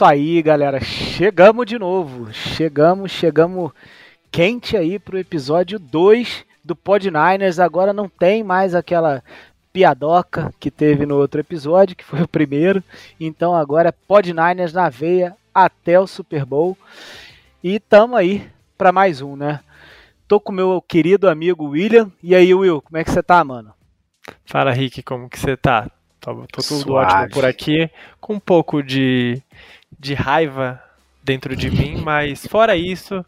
É isso aí, galera. Chegamos de novo. Chegamos, chegamos quente aí pro episódio 2 do Pod Niners. Agora não tem mais aquela piadoca que teve no outro episódio, que foi o primeiro. Então agora é Pod Niners na veia até o Super Bowl. E tamo aí para mais um, né? Tô com meu querido amigo William. E aí, Will, como é que você tá, mano? Fala, Rick, como que você tá? Tô, tô tudo Suave. ótimo por aqui, com um pouco de, de raiva dentro de mim, mas fora isso,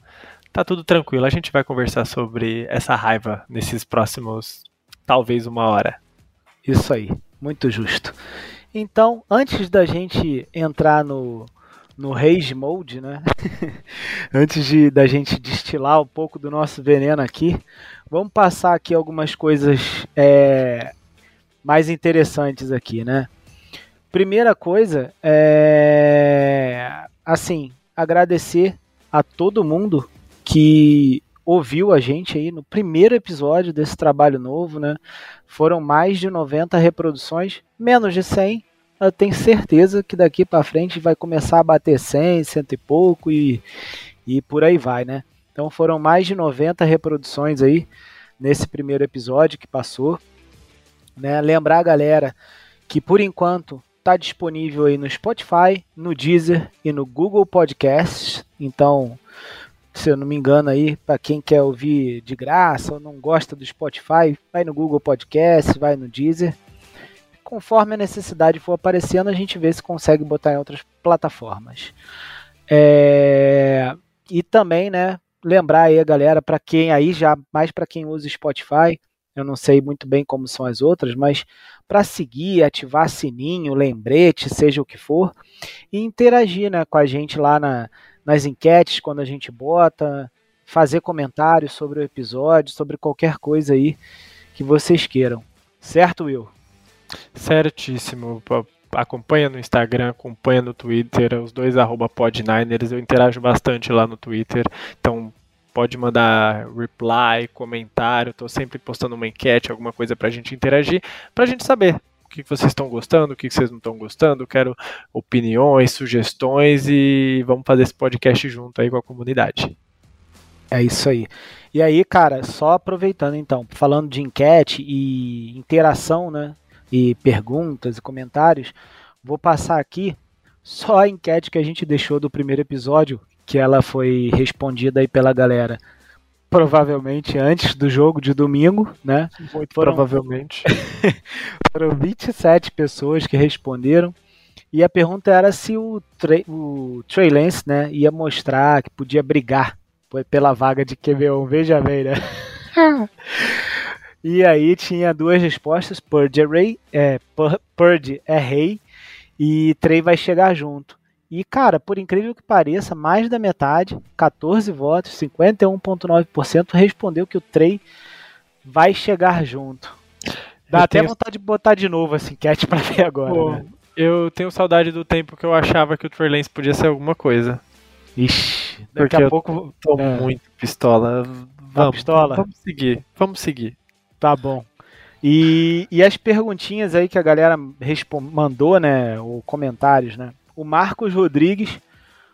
tá tudo tranquilo. A gente vai conversar sobre essa raiva nesses próximos, talvez uma hora. Isso aí, muito justo. Então, antes da gente entrar no, no Rage Mode, né? antes de, da gente destilar um pouco do nosso veneno aqui, vamos passar aqui algumas coisas é, mais interessantes aqui, né? Primeira coisa é assim, agradecer a todo mundo que ouviu a gente aí no primeiro episódio desse trabalho novo, né? Foram mais de 90 reproduções, menos de 100. Eu tenho certeza que daqui para frente vai começar a bater 100, cento e pouco e, e por aí vai, né? Então foram mais de 90 reproduções aí nesse primeiro episódio que passou. Né? Lembrar a galera que por enquanto está disponível aí no Spotify, no Deezer e no Google Podcasts. Então, se eu não me engano aí, para quem quer ouvir de graça ou não gosta do Spotify, vai no Google Podcasts, vai no Deezer. Conforme a necessidade for aparecendo, a gente vê se consegue botar em outras plataformas. É... E também, né, lembrar aí a galera, para quem aí já, mais para quem usa Spotify, eu não sei muito bem como são as outras, mas para seguir, ativar sininho, lembrete, seja o que for, e interagir né, com a gente lá na, nas enquetes quando a gente bota, fazer comentários sobre o episódio, sobre qualquer coisa aí que vocês queiram. Certo, Will? Certíssimo. Acompanha no Instagram, acompanha no Twitter, os dois arroba podniners, eu interajo bastante lá no Twitter, então pode mandar reply, comentário. Estou sempre postando uma enquete, alguma coisa para a gente interagir, para a gente saber o que vocês estão gostando, o que vocês não estão gostando. Quero opiniões, sugestões e vamos fazer esse podcast junto aí com a comunidade. É isso aí. E aí, cara, só aproveitando então, falando de enquete e interação, né? E perguntas e comentários, vou passar aqui só a enquete que a gente deixou do primeiro episódio, que ela foi respondida aí pela galera provavelmente antes do jogo de domingo, né? Muito foram, provavelmente. foram 27 pessoas que responderam. E a pergunta era se o, Trey, o Trey Lance, né, ia mostrar que podia brigar pela vaga de QB1. Veja bem, né? e aí tinha duas respostas: Purdy é, rei, é, Purdy é rei e Trey vai chegar junto. E, cara, por incrível que pareça, mais da metade, 14 votos, 51,9%, respondeu que o Trey vai chegar junto. Dá eu até tenho... vontade de botar de novo essa enquete pra ver agora. Pô, né? Eu tenho saudade do tempo que eu achava que o Trey Lance podia ser alguma coisa. Ixi, daqui Porque a pouco. Eu tô é. muito pistola. Tá vamos, pistola? vamos seguir, vamos seguir. Tá bom. E, e as perguntinhas aí que a galera mandou, né? Ou comentários, né? O Marcos Rodrigues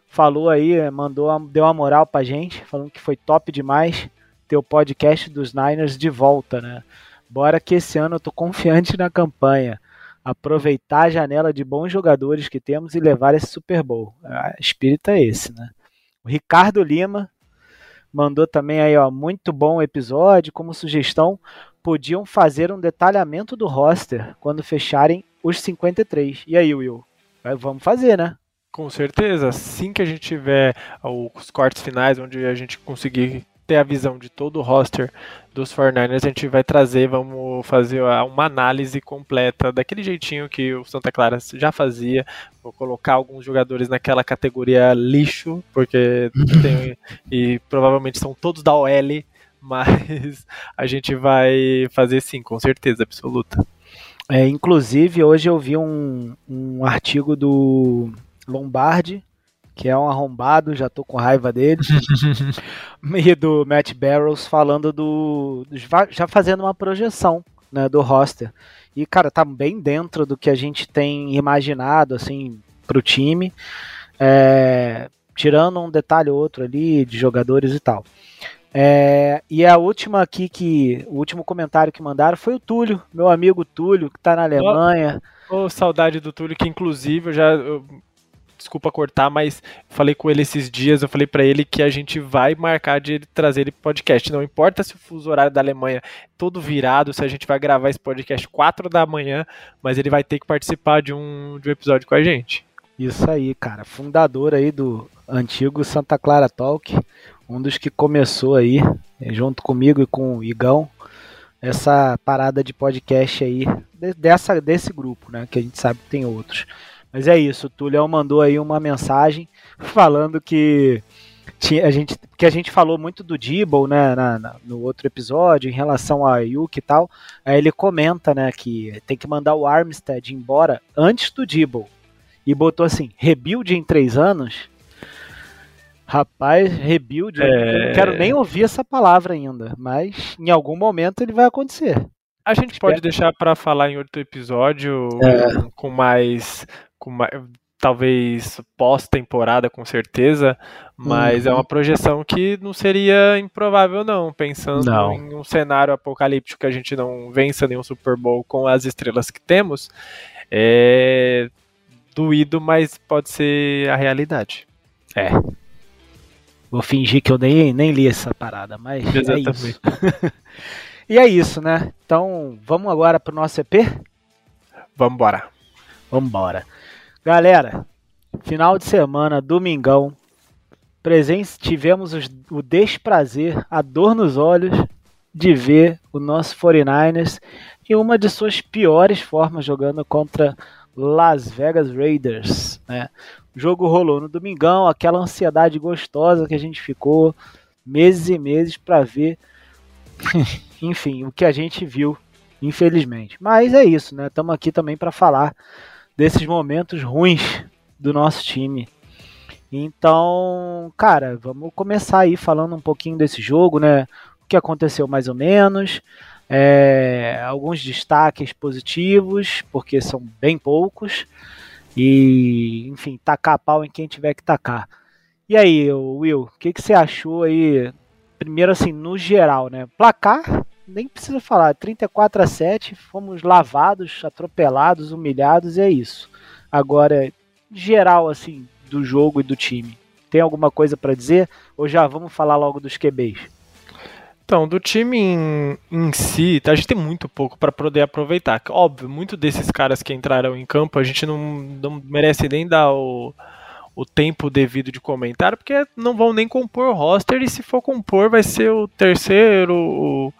falou aí, é, mandou, deu uma moral pra gente, falando que foi top demais ter o podcast dos Niners de volta, né? Bora que esse ano eu tô confiante na campanha. Aproveitar a janela de bons jogadores que temos e levar esse Super Bowl. O espírito é esse, né? O Ricardo Lima mandou também aí, ó, muito bom episódio. Como sugestão, podiam fazer um detalhamento do roster quando fecharem os 53. E aí, Will? Vamos fazer, né? Com certeza. Assim que a gente tiver os cortes finais, onde a gente conseguir ter a visão de todo o roster dos 49ers, a gente vai trazer, vamos fazer uma análise completa daquele jeitinho que o Santa Clara já fazia. Vou colocar alguns jogadores naquela categoria lixo, porque tem, e provavelmente são todos da OL, mas a gente vai fazer sim, com certeza absoluta. É, inclusive, hoje eu vi um, um artigo do Lombardi, que é um arrombado, já tô com raiva dele, e do Matt Barrows falando do. já fazendo uma projeção né, do roster. E, cara, tá bem dentro do que a gente tem imaginado, assim, para o time, é, tirando um detalhe ou outro ali de jogadores e tal. É, e a última aqui que. O último comentário que mandaram foi o Túlio, meu amigo Túlio, que está na Alemanha. Oh, saudade do Túlio, que inclusive eu já. Eu, desculpa cortar, mas falei com ele esses dias, eu falei para ele que a gente vai marcar de trazer ele pro podcast. Não importa se o fuso horário da Alemanha é todo virado, se a gente vai gravar esse podcast 4 da manhã, mas ele vai ter que participar de um, de um episódio com a gente. Isso aí, cara. Fundador aí do antigo Santa Clara Talk, um dos que começou aí, junto comigo e com o Igão, essa parada de podcast aí, dessa, desse grupo, né? Que a gente sabe que tem outros. Mas é isso, o Tulio mandou aí uma mensagem falando que tinha, a gente, que a gente falou muito do Dibble, né, na, na, no outro episódio, em relação a Yuki e tal. Aí ele comenta, né, que tem que mandar o Armstead embora antes do Dibble. E botou assim, rebuild em três anos. Rapaz, rebuild, é... eu não quero nem ouvir essa palavra ainda, mas em algum momento ele vai acontecer. A gente Espero. pode deixar para falar em outro episódio é. com mais com mais, talvez pós-temporada com certeza, mas uhum. é uma projeção que não seria improvável não, pensando não. em um cenário apocalíptico que a gente não vença nenhum Super Bowl com as estrelas que temos, é doído, mas pode ser a realidade. É. Vou fingir que eu nem, nem li essa parada, mas Exatamente. é isso. e é isso, né? Então, vamos agora pro nosso EP? Vamos embora. Galera, final de semana, domingão, presente, tivemos os, o desprazer, a dor nos olhos de ver o nosso 49ers em uma de suas piores formas jogando contra Las Vegas Raiders, né? O jogo rolou no domingão, aquela ansiedade gostosa que a gente ficou meses e meses para ver, enfim, o que a gente viu, infelizmente. Mas é isso, né? Estamos aqui também para falar desses momentos ruins do nosso time. Então, cara, vamos começar aí falando um pouquinho desse jogo, né? O que aconteceu mais ou menos, é, alguns destaques positivos, porque são bem poucos, e, enfim, tacar pau em quem tiver que tacar. E aí, Will, o que, que você achou aí? Primeiro, assim, no geral, né? Placar, nem precisa falar, 34 a 7, fomos lavados, atropelados, humilhados, e é isso. Agora, geral, assim, do jogo e do time, tem alguma coisa para dizer? Ou já vamos falar logo dos QBs? Então, do time em, em si, a gente tem muito pouco para poder aproveitar. Óbvio, muito desses caras que entraram em campo, a gente não, não merece nem dar o, o tempo devido de comentário, porque não vão nem compor o roster, e se for compor, vai ser o terceiro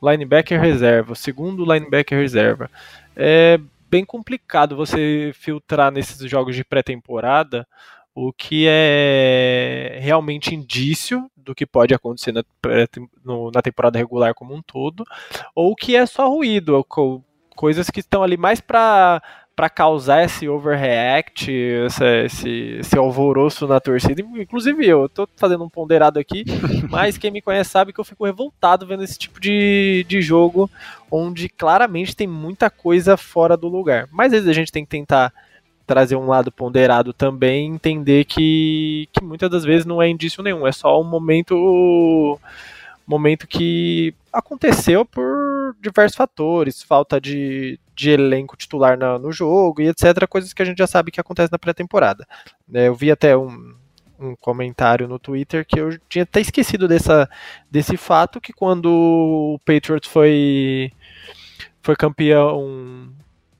linebacker reserva, o segundo linebacker reserva. É bem complicado você filtrar nesses jogos de pré-temporada o que é realmente indício do que pode acontecer na, na temporada regular como um todo, ou o que é só ruído, coisas que estão ali mais para para causar esse overreact, esse, esse, esse, alvoroço na torcida. Inclusive eu, estou fazendo um ponderado aqui, mas quem me conhece sabe que eu fico revoltado vendo esse tipo de, de jogo, onde claramente tem muita coisa fora do lugar. Mas às vezes a gente tem que tentar trazer um lado ponderado também, entender que, que muitas das vezes não é indício nenhum, é só um momento momento que aconteceu por diversos fatores, falta de, de elenco titular na, no jogo e etc, coisas que a gente já sabe que acontece na pré-temporada. É, eu vi até um, um comentário no Twitter que eu tinha até esquecido dessa, desse fato que quando o Patriots foi foi campeão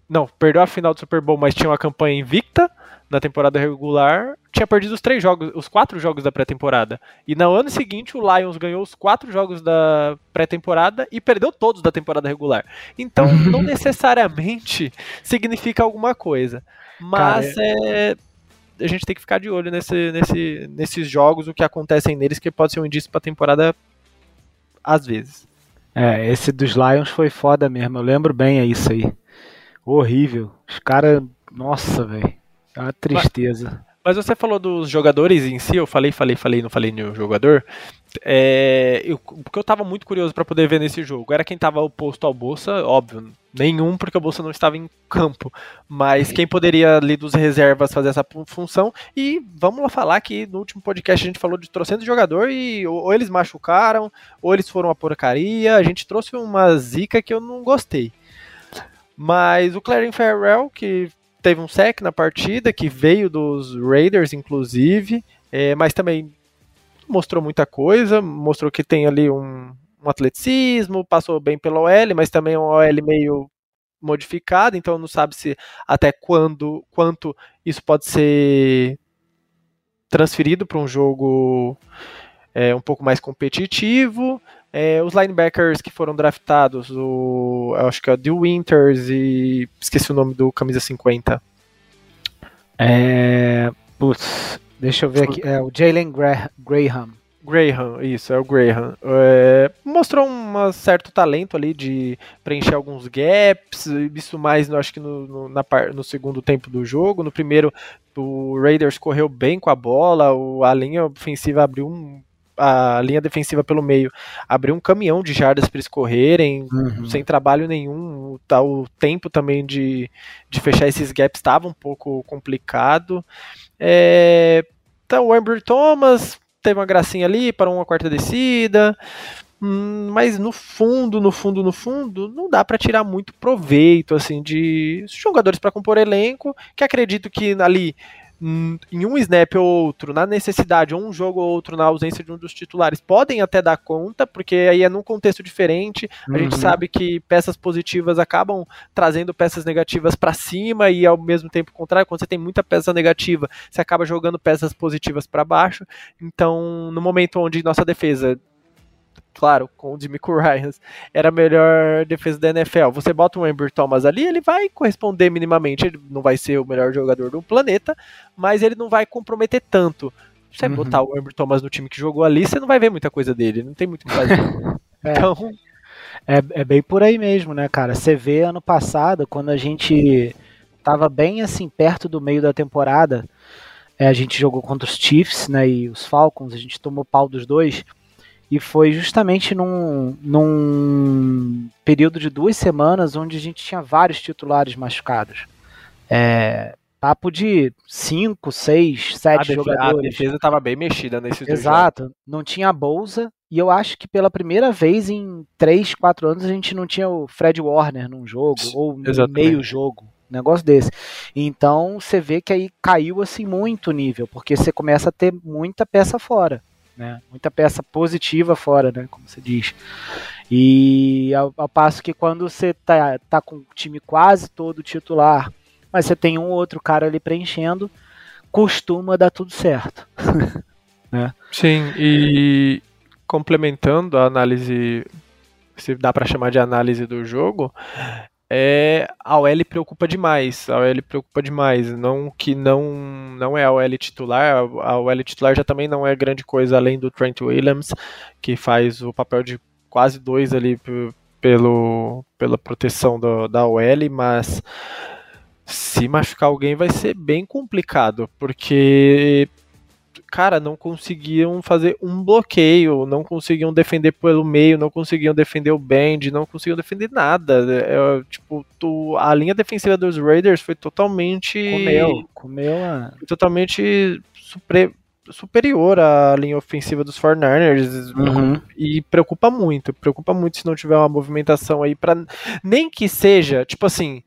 não, perdeu a final do Super Bowl, mas tinha uma campanha invicta na temporada regular. Tinha perdido os três jogos, os quatro jogos da pré-temporada. E no ano seguinte o Lions ganhou os quatro jogos da pré-temporada e perdeu todos da temporada regular. Então não necessariamente significa alguma coisa. Mas Cara, é... é... a gente tem que ficar de olho nesse, nesse, nesses jogos, o que acontecem neles, que pode ser um indício para a temporada às vezes. É, esse dos Lions foi foda mesmo. Eu lembro bem é isso aí. Horrível. Os caras. Nossa, velho. É uma tristeza. Mas, mas, você falou dos jogadores em si, eu falei, falei, falei, não falei nenhum jogador. é, eu, porque eu estava muito curioso para poder ver nesse jogo era quem estava oposto ao Bolsa, óbvio, nenhum, porque o Bolsa não estava em campo, mas quem poderia ali dos reservas fazer essa função. E vamos lá falar que no último podcast a gente falou de trocentos de jogador e ou, ou eles machucaram, ou eles foram uma porcaria. A gente trouxe uma zica que eu não gostei. Mas o Clarin Farrell, que teve um sec na partida, que veio dos Raiders, inclusive, é, mas também mostrou muita coisa, mostrou que tem ali um, um atleticismo, passou bem pela OL, mas também é um OL meio modificado, então não sabe se até quando, quanto isso pode ser transferido para um jogo é, um pouco mais competitivo. É, os linebackers que foram draftados, o, acho que é o Dil Winters e esqueci o nome do camisa 50. É, putz, deixa eu ver aqui, é o Jalen Graham. Graham, isso, é o Graham. É, mostrou um certo talento ali de preencher alguns gaps, isso mais, acho que no, no, na, no segundo tempo do jogo. No primeiro, o Raiders correu bem com a bola, o, a linha ofensiva abriu um a linha defensiva pelo meio abriu um caminhão de jardas para eles correrem, uhum. sem trabalho nenhum. O, tá, o tempo também de, de fechar esses gaps estava um pouco complicado. É, então, o Amber Thomas teve uma gracinha ali para uma quarta descida. Hum, mas no fundo, no fundo, no fundo, não dá para tirar muito proveito assim de jogadores para compor elenco, que acredito que ali em um snap ou outro, na necessidade, ou um jogo ou outro na ausência de um dos titulares, podem até dar conta, porque aí é num contexto diferente. A uhum. gente sabe que peças positivas acabam trazendo peças negativas para cima e ao mesmo tempo contrário, quando você tem muita peça negativa, você acaba jogando peças positivas para baixo. Então, no momento onde nossa defesa claro, com o Jimmy Ryan, era a melhor defesa da NFL. Você bota um Amber Thomas ali, ele vai corresponder minimamente. Ele não vai ser o melhor jogador do planeta, mas ele não vai comprometer tanto. Se você uhum. botar o Amber Thomas no time que jogou ali, você não vai ver muita coisa dele, não tem muito o que fazer. é. Então. É, é bem por aí mesmo, né, cara? Você vê ano passado, quando a gente tava bem assim, perto do meio da temporada, é, a gente jogou contra os Chiefs, né, e os Falcons, a gente tomou pau dos dois. E foi justamente num, num período de duas semanas onde a gente tinha vários titulares machucados. É, papo de cinco, seis, sete a jogadores. A defesa estava bem mexida nesse Exato. Não tinha a bolsa. E eu acho que pela primeira vez em três, quatro anos a gente não tinha o Fred Warner num jogo, ou no meio jogo. Um negócio desse. Então você vê que aí caiu assim muito o nível, porque você começa a ter muita peça fora né? Muita peça positiva fora, né? Como você diz. E ao, ao, passo que quando você tá, tá com o time quase todo titular, mas você tem um outro cara ali preenchendo, costuma dar tudo certo. né? Sim, e complementando a análise, se dá para chamar de análise do jogo, é a OL preocupa demais. A OL preocupa demais. Não que não não é a OL titular. A OL titular já também não é grande coisa além do Trent Williams, que faz o papel de quase dois ali pelo pela proteção do, da OL, mas se machucar alguém vai ser bem complicado, porque cara, não conseguiam fazer um bloqueio, não conseguiam defender pelo meio, não conseguiam defender o bend, não conseguiam defender nada. É, tipo, tu, a linha defensiva dos Raiders foi totalmente. Comeu, comeu a... Totalmente supre, superior à linha ofensiva dos 49ers uhum. e preocupa muito, preocupa muito se não tiver uma movimentação aí para nem que seja, tipo assim,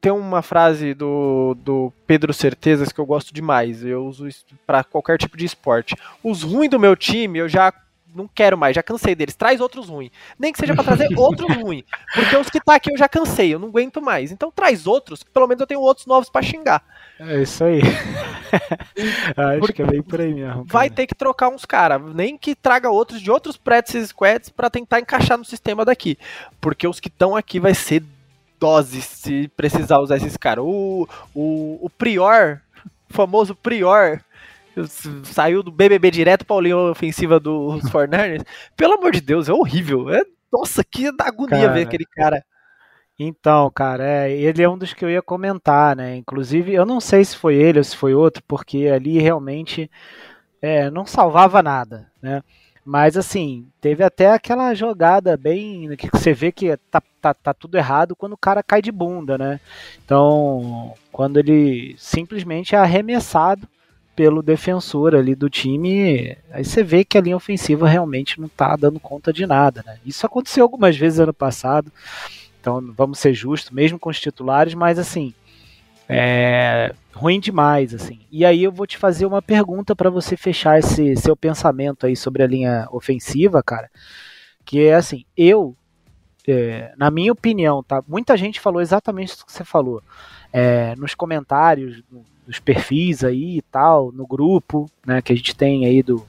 tem uma frase do, do Pedro Certezas que eu gosto demais. Eu uso isso para qualquer tipo de esporte. Os ruins do meu time eu já não quero mais, já cansei deles. Traz outros ruins. Nem que seja para trazer outros ruins. Porque os que tá aqui eu já cansei, eu não aguento mais. Então traz outros, que pelo menos eu tenho outros novos para xingar. É isso aí. Acho porque que é bem por aí mesmo. Cara. Vai ter que trocar uns caras. Nem que traga outros de outros practice squads para tentar encaixar no sistema daqui. Porque os que estão aqui vai ser doses se precisar usar esses caras. O, o, o Prior, o famoso Prior, saiu do BBB direto pra linha ofensiva dos 49ers. Pelo amor de Deus, é horrível. É, nossa, que agonia cara, ver aquele cara. Então, cara, é, ele é um dos que eu ia comentar, né? Inclusive, eu não sei se foi ele ou se foi outro, porque ali realmente é, não salvava nada, né? Mas assim, teve até aquela jogada bem. que você vê que tá, tá, tá tudo errado quando o cara cai de bunda, né? Então, quando ele simplesmente é arremessado pelo defensor ali do time, aí você vê que a linha ofensiva realmente não tá dando conta de nada, né? Isso aconteceu algumas vezes ano passado, então vamos ser justos, mesmo com os titulares, mas assim, é ruim demais, assim. E aí eu vou te fazer uma pergunta para você fechar esse seu pensamento aí sobre a linha ofensiva, cara. Que é assim, eu, é, na minha opinião, tá? Muita gente falou exatamente o que você falou. É, nos comentários, nos perfis aí e tal, no grupo, né, que a gente tem aí do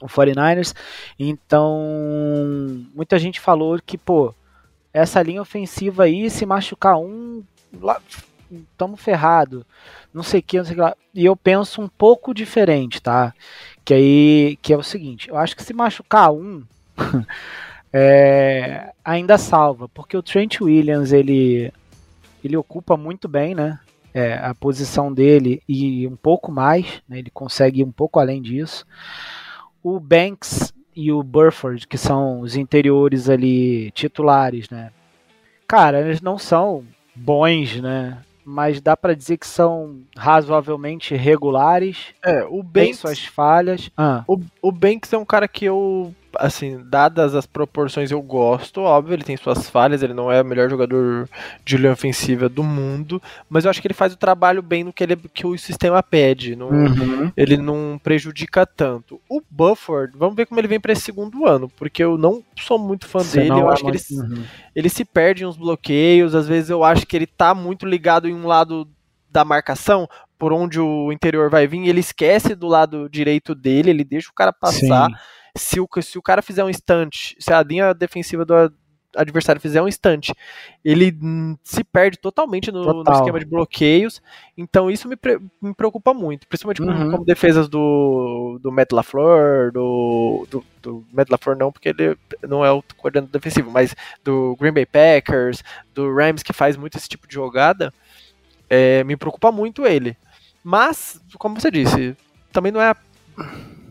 o 49ers. Então, muita gente falou que, pô, essa linha ofensiva aí, se machucar um, estamos ferrado, não sei o que, não sei o que lá. E eu penso um pouco diferente, tá? Que aí, que é o seguinte, eu acho que se machucar um, é, ainda salva, porque o Trent Williams, ele, ele ocupa muito bem, né? É, a posição dele e um pouco mais, né, ele consegue ir um pouco além disso. O Banks e o Burford, que são os interiores ali titulares, né? Cara, eles não são bons, né? Mas dá para dizer que são razoavelmente regulares. É, o Banks, tem suas falhas. Ah. O, o Banks é um cara que eu assim, dadas as proporções, eu gosto, óbvio, ele tem suas falhas, ele não é o melhor jogador de linha ofensiva do mundo, mas eu acho que ele faz o trabalho bem no que, ele, que o sistema pede, não, uhum. ele não prejudica tanto. O Bufford, vamos ver como ele vem para esse segundo ano, porque eu não sou muito fã Você dele, eu é acho que ele, uhum. ele se perde em uns bloqueios, às vezes eu acho que ele tá muito ligado em um lado da marcação, por onde o interior vai vir, ele esquece do lado direito dele, ele deixa o cara passar. Sim se o, se o cara fizer um instante, se a linha defensiva do adversário fizer um instante, ele se perde totalmente no, no esquema de bloqueios. Então isso me, me preocupa muito, principalmente uhum. como, como, defesas do, do Matt LaFleur, do, do, do Matt LaFleur não, porque ele não é o coordenador defensivo, mas do Green Bay Packers, do Rams, que faz muito esse tipo de jogada, é, me preocupa muito ele. Mas, como você disse, também não é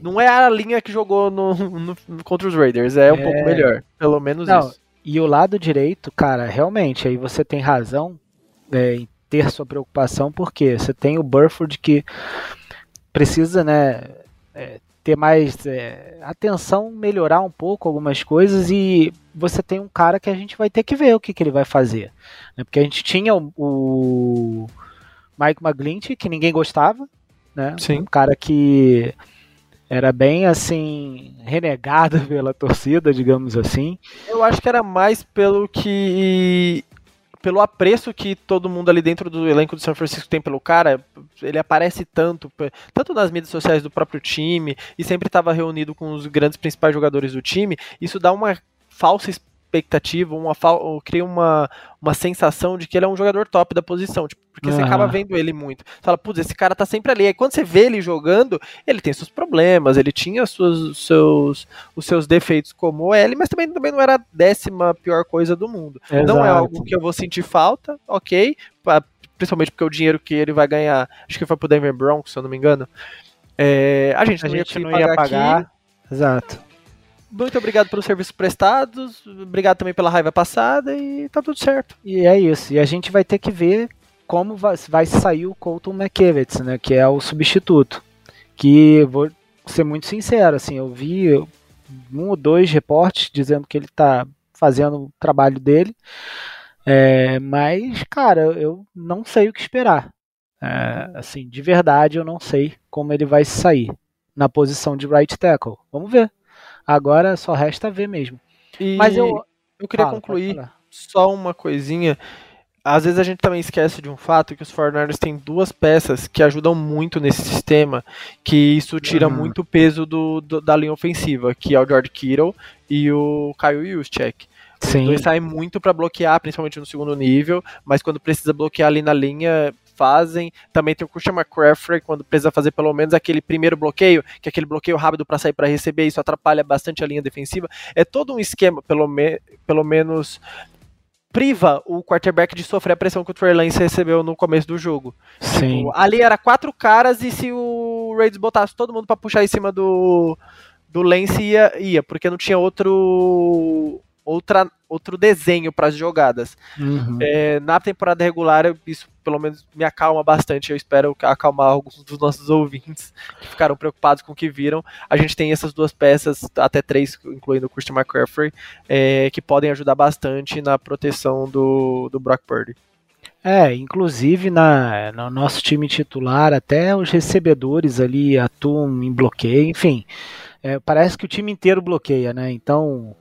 não é a linha que jogou no, no contra os Raiders, é, é um pouco melhor. Pelo menos não, isso. E o lado direito, cara, realmente, aí você tem razão é, em ter sua preocupação, porque você tem o Burford que precisa, né, é, ter mais é, atenção, melhorar um pouco algumas coisas e você tem um cara que a gente vai ter que ver o que, que ele vai fazer. Né? Porque a gente tinha o, o Mike McGlinchey, que ninguém gostava, né? Sim. Um cara que era bem assim renegado pela torcida, digamos assim. Eu acho que era mais pelo que pelo apreço que todo mundo ali dentro do elenco do São Francisco tem pelo cara, ele aparece tanto, tanto nas mídias sociais do próprio time e sempre estava reunido com os grandes principais jogadores do time. Isso dá uma falsa expectativa, uma, cria uma, uma sensação de que ele é um jogador top da posição, tipo, porque uhum. você acaba vendo ele muito. Você fala, putz, esse cara tá sempre ali. Aí quando você vê ele jogando, ele tem seus problemas, ele tinha suas, seus, os seus defeitos como ele, mas também, também não era a décima pior coisa do mundo. Exato. Não é algo que eu vou sentir falta, ok, principalmente porque o dinheiro que ele vai ganhar, acho que foi pro Denver Broncos, se eu não me engano, é, a gente, a não, gente ia não ia pagar. Exato muito obrigado pelos serviços prestados, obrigado também pela raiva passada e tá tudo certo. E é isso. E a gente vai ter que ver como vai, sair o Colton McKevitz, né, que é o substituto. Que vou ser muito sincero, assim, eu vi um ou dois reportes dizendo que ele tá fazendo o trabalho dele, é, mas, cara, eu não sei o que esperar. É, assim, de verdade, eu não sei como ele vai sair na posição de right tackle. Vamos ver. Agora só resta ver mesmo. E Mas eu, eu queria Fala, concluir só uma coisinha. Às vezes a gente também esquece de um fato que os 49ers têm duas peças que ajudam muito nesse sistema, que isso tira uhum. muito peso do, do, da linha ofensiva, que é o George Kittle e o Kyle Juszczyk. Sim. Os dois saem muito para bloquear, principalmente no segundo nível, mas quando precisa bloquear ali na linha, fazem. Também tem o Christian McCaffrey, quando precisa fazer pelo menos aquele primeiro bloqueio, que é aquele bloqueio rápido para sair para receber, isso atrapalha bastante a linha defensiva. É todo um esquema, pelo, me pelo menos priva o quarterback de sofrer a pressão que o Trey Lance recebeu no começo do jogo. Sim. Tipo, ali era quatro caras e se o Raiders botasse todo mundo para puxar em cima do, do Lance, ia, ia, porque não tinha outro outra, outro desenho para as jogadas. Uhum. É, na temporada regular, isso pelo menos me acalma bastante. Eu espero acalmar alguns dos nossos ouvintes que ficaram preocupados com o que viram. A gente tem essas duas peças, até três, incluindo o Christian McCaffrey, é, que podem ajudar bastante na proteção do, do Brock Purdy. É, inclusive na, no nosso time titular, até os recebedores ali atuam em bloqueio, enfim. É, parece que o time inteiro bloqueia, né? Então,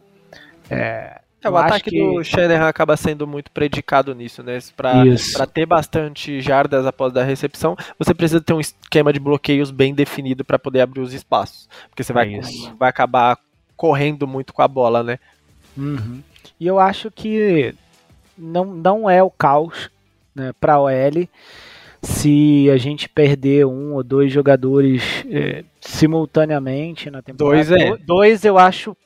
é, é, o ataque que... do Shanahan acaba sendo muito predicado nisso, né? Para ter bastante jardas após da recepção, você precisa ter um esquema de bloqueios bem definido para poder abrir os espaços. Porque você vai, é vai acabar correndo muito com a bola, né? Uhum. E eu acho que não, não é o caos né, para a OL se a gente perder um ou dois jogadores é, simultaneamente na temporada. Dois é. Dois eu acho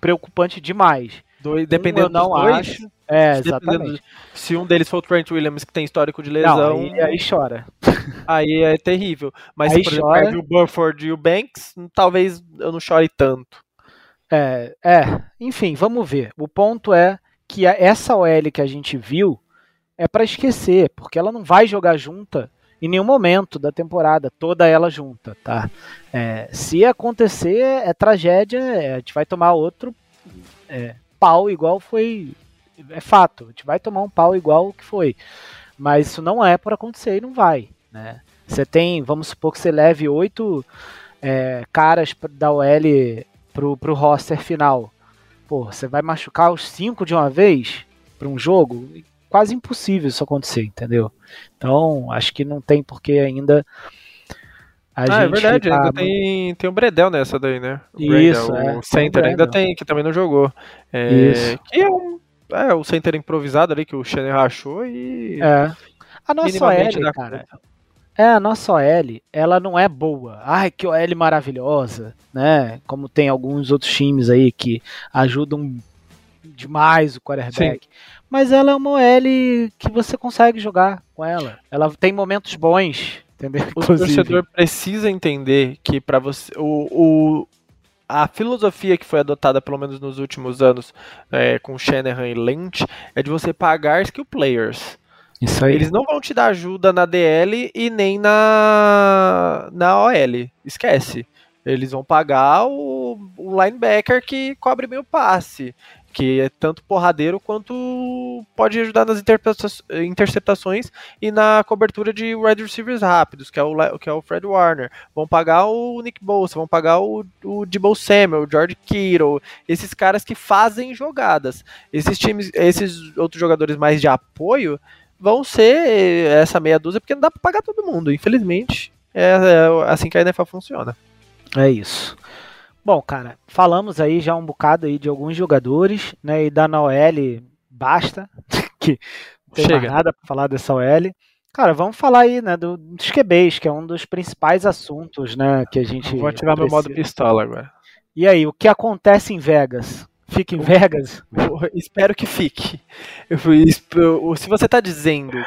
preocupante demais. Dois, dependendo um, não dois, acho. É, exatamente. Se um deles for o Trent Williams, que tem histórico de lesão. Não, aí, aí, chora. Aí é terrível. Mas aí se, por chora. exemplo, o Burford e o Banks, talvez eu não chore tanto. É, é, enfim, vamos ver. O ponto é que essa OL que a gente viu é para esquecer, porque ela não vai jogar junta em nenhum momento da temporada, toda ela junta, tá? É, se acontecer, é tragédia, é, a gente vai tomar outro é, pau igual foi. É fato, a gente vai tomar um pau igual que foi. Mas isso não é para acontecer e não vai, né? Você tem, vamos supor que você leve oito é, caras da OL pro, pro roster final. Pô, você vai machucar os cinco de uma vez para um jogo? Quase impossível isso acontecer, entendeu? Então, acho que não tem porquê ainda. A ah, é verdade, ainda tem, tem o Bredel nessa daí, né? O isso, Bredel, é, o Center ainda tem, que também não jogou. É, isso. Que é, um, é o Center improvisado ali que o Shannon achou e. É. A nossa OL, cara. É, a nossa OL, ela não é boa. Ai, que OL maravilhosa, né? Como tem alguns outros times aí que ajudam demais o quarterback. Sim mas ela é uma OL que você consegue jogar com ela. Ela tem momentos bons, entendeu? O Inclusive. torcedor precisa entender que para você o, o, a filosofia que foi adotada pelo menos nos últimos anos é, com Shanahan e Lynch é de você pagar skill players. Isso aí. Eles não vão te dar ajuda na DL e nem na na OL. Esquece. Eles vão pagar o, o linebacker que cobre bem o passe que é tanto porradeiro quanto pode ajudar nas interceptações e na cobertura de wide receivers rápidos, que é o, que é o Fred Warner. Vão pagar o Nick Bosa, vão pagar o, o Debo Samuel, o George Kittle, esses caras que fazem jogadas. Esses times, esses outros jogadores mais de apoio vão ser essa meia dúzia, porque não dá para pagar todo mundo, infelizmente. É, é assim que a NFL funciona. É isso. Bom, cara, falamos aí já um bocado aí de alguns jogadores, né? E da Noel basta, que não tem Chega. nada para falar dessa OL. Cara, vamos falar aí, né, do, dos QBs, que é um dos principais assuntos, né, que a gente. Vou ativar precisa. meu modo pistola agora. E aí, o que acontece em Vegas? Fica em Vegas? espero que fique. se você está dizendo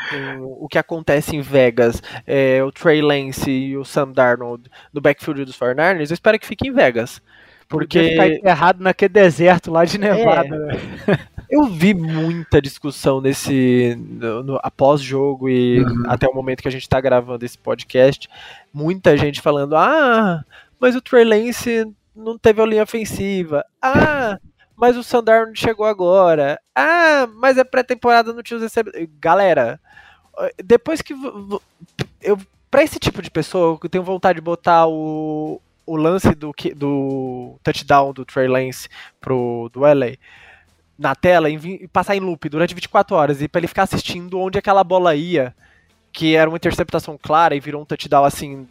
o que acontece em Vegas, é, o Trey Lance e o Sam Darnold no backfield dos 49ers, eu espero que fique em Vegas. Porque ficar enterrado naquele deserto lá de Nevada. É. Eu vi muita discussão nesse no, no, após jogo e uhum. até o momento que a gente está gravando esse podcast, muita gente falando: "Ah, mas o Trey Lance não teve a linha ofensiva. Ah, mas o Sandarno chegou agora. Ah, mas é pré-temporada, não tinha os. Galera, depois que. Eu, pra esse tipo de pessoa, eu tenho vontade de botar o, o lance do, do touchdown do Trey Lance pro, do LA na tela e passar em loop durante 24 horas e para ele ficar assistindo onde aquela bola ia, que era uma interceptação clara e virou um touchdown assim,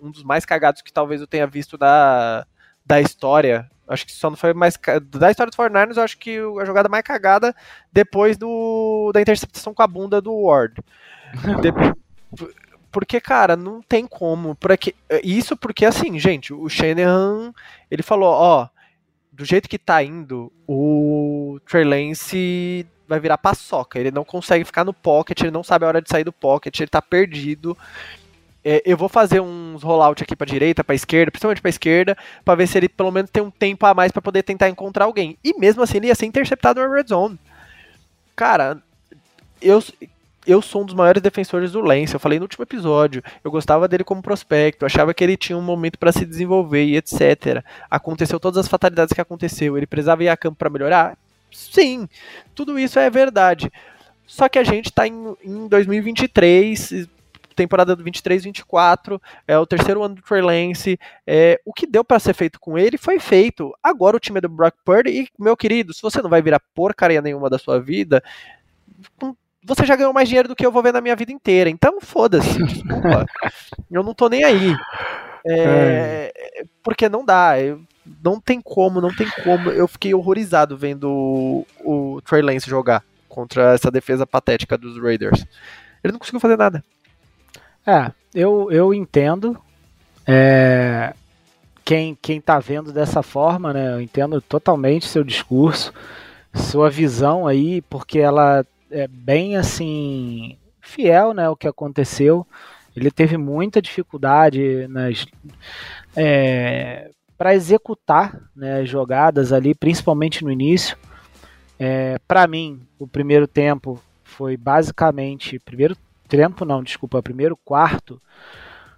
um dos mais cagados que talvez eu tenha visto da, da história Acho que só não foi mais. Da história dos 49ers, eu acho que a jogada mais cagada depois do da interceptação com a bunda do Ward. De, porque, cara, não tem como. Porque, isso porque, assim, gente, o Shanahan, ele falou, ó, do jeito que tá indo, o Trey Lance vai virar paçoca. Ele não consegue ficar no pocket, ele não sabe a hora de sair do pocket, ele tá perdido. É, eu vou fazer uns rollout aqui para direita, para esquerda, principalmente para esquerda, para ver se ele pelo menos tem um tempo a mais para poder tentar encontrar alguém. E mesmo assim ele ia ser interceptado na red zone. Cara, eu eu sou um dos maiores defensores do Lance. Eu falei no último episódio. Eu gostava dele como prospecto. Achava que ele tinha um momento para se desenvolver e etc. Aconteceu todas as fatalidades que aconteceu. Ele precisava ir a campo para melhorar? Sim, tudo isso é verdade. Só que a gente está em, em 2023, temporada 23-24, é o terceiro ano do Trey Lance. É, o que deu para ser feito com ele foi feito. Agora o time é do Brock Purdy e, meu querido, se você não vai virar porcaria nenhuma da sua vida, você já ganhou mais dinheiro do que eu vou ver na minha vida inteira. Então, foda-se, desculpa. eu não tô nem aí. É, é. Porque não dá. Não tem como, não tem como. Eu fiquei horrorizado vendo o, o Trey Lance jogar contra essa defesa patética dos Raiders. Ele não conseguiu fazer nada. É, eu, eu entendo. É, quem, quem tá vendo dessa forma, né? Eu entendo totalmente seu discurso, sua visão aí, porque ela é bem assim fiel, né, o que aconteceu. Ele teve muita dificuldade nas é, para executar né, as jogadas ali, principalmente no início. É, para mim, o primeiro tempo foi basicamente primeiro tempo não, desculpa, primeiro quarto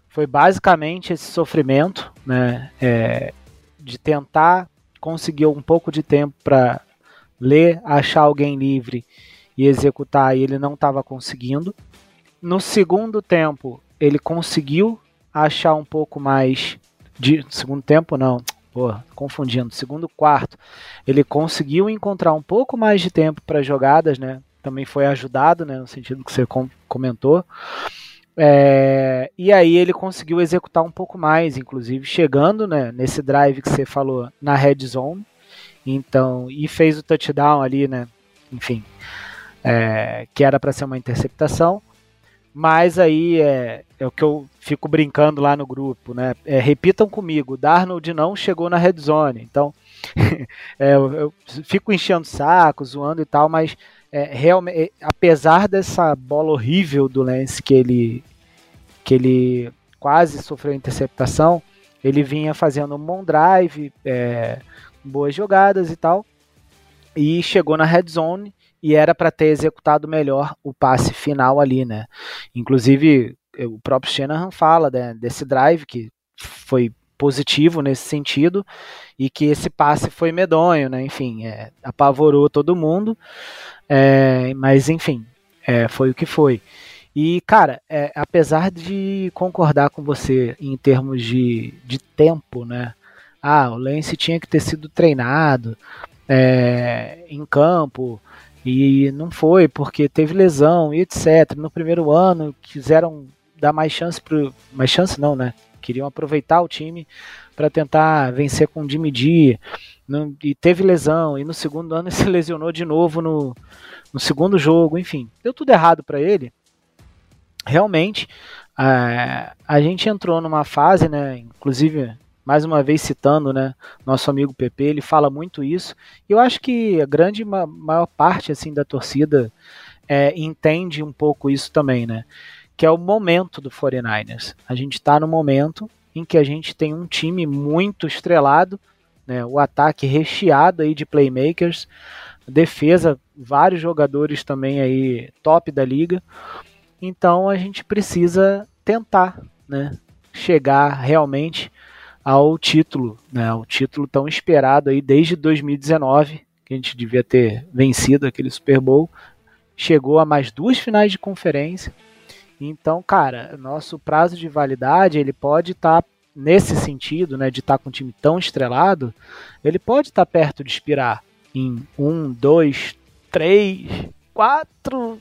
foi basicamente esse sofrimento, né, é, de tentar conseguir um pouco de tempo para ler, achar alguém livre e executar e ele não estava conseguindo. No segundo tempo, ele conseguiu achar um pouco mais de segundo tempo não, pô, confundindo. Segundo quarto, ele conseguiu encontrar um pouco mais de tempo para jogadas, né? Também foi ajudado, né, no sentido que você comentou. É, e aí ele conseguiu executar um pouco mais, inclusive chegando né, nesse drive que você falou na red zone. Então, e fez o touchdown ali, né? Enfim, é, que era para ser uma interceptação, mas aí é, é, o que eu fico brincando lá no grupo, né? É, repitam comigo, Darnold não chegou na red zone, então é, eu, eu, fico enchendo saco, zoando e tal, mas é, realmente, é, apesar dessa bola horrível do Lance que ele que ele quase sofreu interceptação, ele vinha fazendo um bom drive, boas jogadas e tal, e chegou na red zone e era para ter executado melhor o passe final ali, né? Inclusive, o próprio Shanahan fala né, desse drive que foi positivo nesse sentido e que esse passe foi medonho, né? Enfim, é, apavorou todo mundo, é, mas enfim, é, foi o que foi. E, cara, é, apesar de concordar com você em termos de, de tempo, né? Ah, o Lance tinha que ter sido treinado é, em campo, e não foi porque teve lesão e etc. No primeiro ano quiseram dar mais chance pro, mais chance não, né? Queriam aproveitar o time para tentar vencer com o Jimmy D. e teve lesão e no segundo ano se lesionou de novo no, no segundo jogo, enfim, deu tudo errado para ele. Realmente, a, a gente entrou numa fase, né? Inclusive mais uma vez citando né, nosso amigo PP, ele fala muito isso. E eu acho que a grande maior parte assim da torcida é, entende um pouco isso também, né? Que é o momento do 49ers. A gente está no momento em que a gente tem um time muito estrelado, né, o ataque recheado aí de playmakers, defesa, vários jogadores também aí top da liga. Então a gente precisa tentar, né, chegar realmente ao título, né, o título tão esperado aí desde 2019, que a gente devia ter vencido aquele Super Bowl, chegou a mais duas finais de conferência. Então, cara, nosso prazo de validade ele pode estar tá nesse sentido, né, de estar tá com um time tão estrelado, ele pode estar tá perto de expirar em um, dois, três, quatro,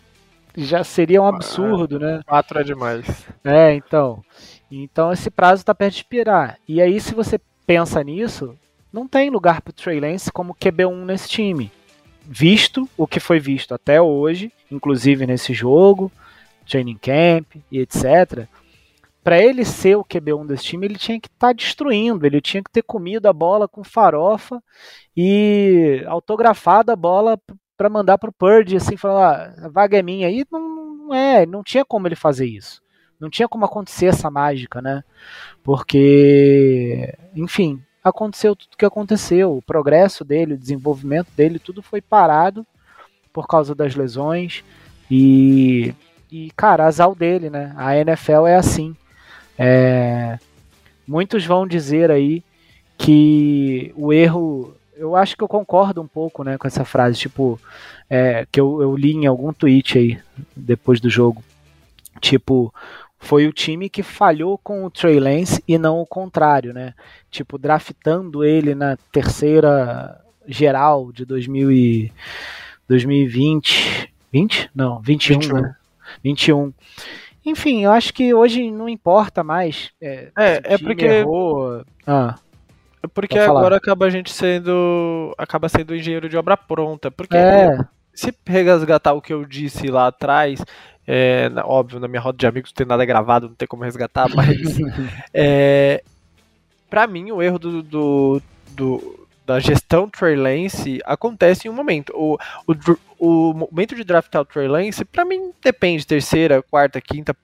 já seria um absurdo, né? Quatro é demais. É, então. Então esse prazo está perto de expirar. E aí, se você pensa nisso, não tem lugar para o Trey Lance como QB1 nesse time. Visto o que foi visto até hoje, inclusive nesse jogo, training camp e etc. Para ele ser o QB1 desse time, ele tinha que estar tá destruindo, ele tinha que ter comido a bola com farofa e autografado a bola para mandar para o Purdy, assim, falar: ah, a vaga é minha. aí não, não é, não tinha como ele fazer isso. não tinha como acontecer essa mágica, né? Porque, enfim, aconteceu tudo o que aconteceu. O progresso dele, o desenvolvimento dele, tudo foi parado por causa das lesões. E, e cara, azar dele, né? A NFL é assim. É, muitos vão dizer aí que o erro. Eu acho que eu concordo um pouco né, com essa frase, tipo, é, que eu, eu li em algum tweet aí depois do jogo. Tipo, foi o time que falhou com o Trey Lance e não o contrário, né? Tipo, draftando ele na terceira geral de 2000 e 2020. 20? Não, 21, 21. né? 21. Enfim, eu acho que hoje não importa mais. É, é, é porque. Errou. Ah. É porque agora acaba a gente sendo. acaba sendo engenheiro de obra pronta. Porque é. se resgatar o que eu disse lá atrás, é, óbvio, na minha roda de amigos não tem nada gravado, não tem como resgatar, mas. é, para mim, o erro do, do, do da gestão Trey Lance acontece em um momento. O, o, o momento de draftar o Trey Lance, para mim, depende, terceira, quarta, quinta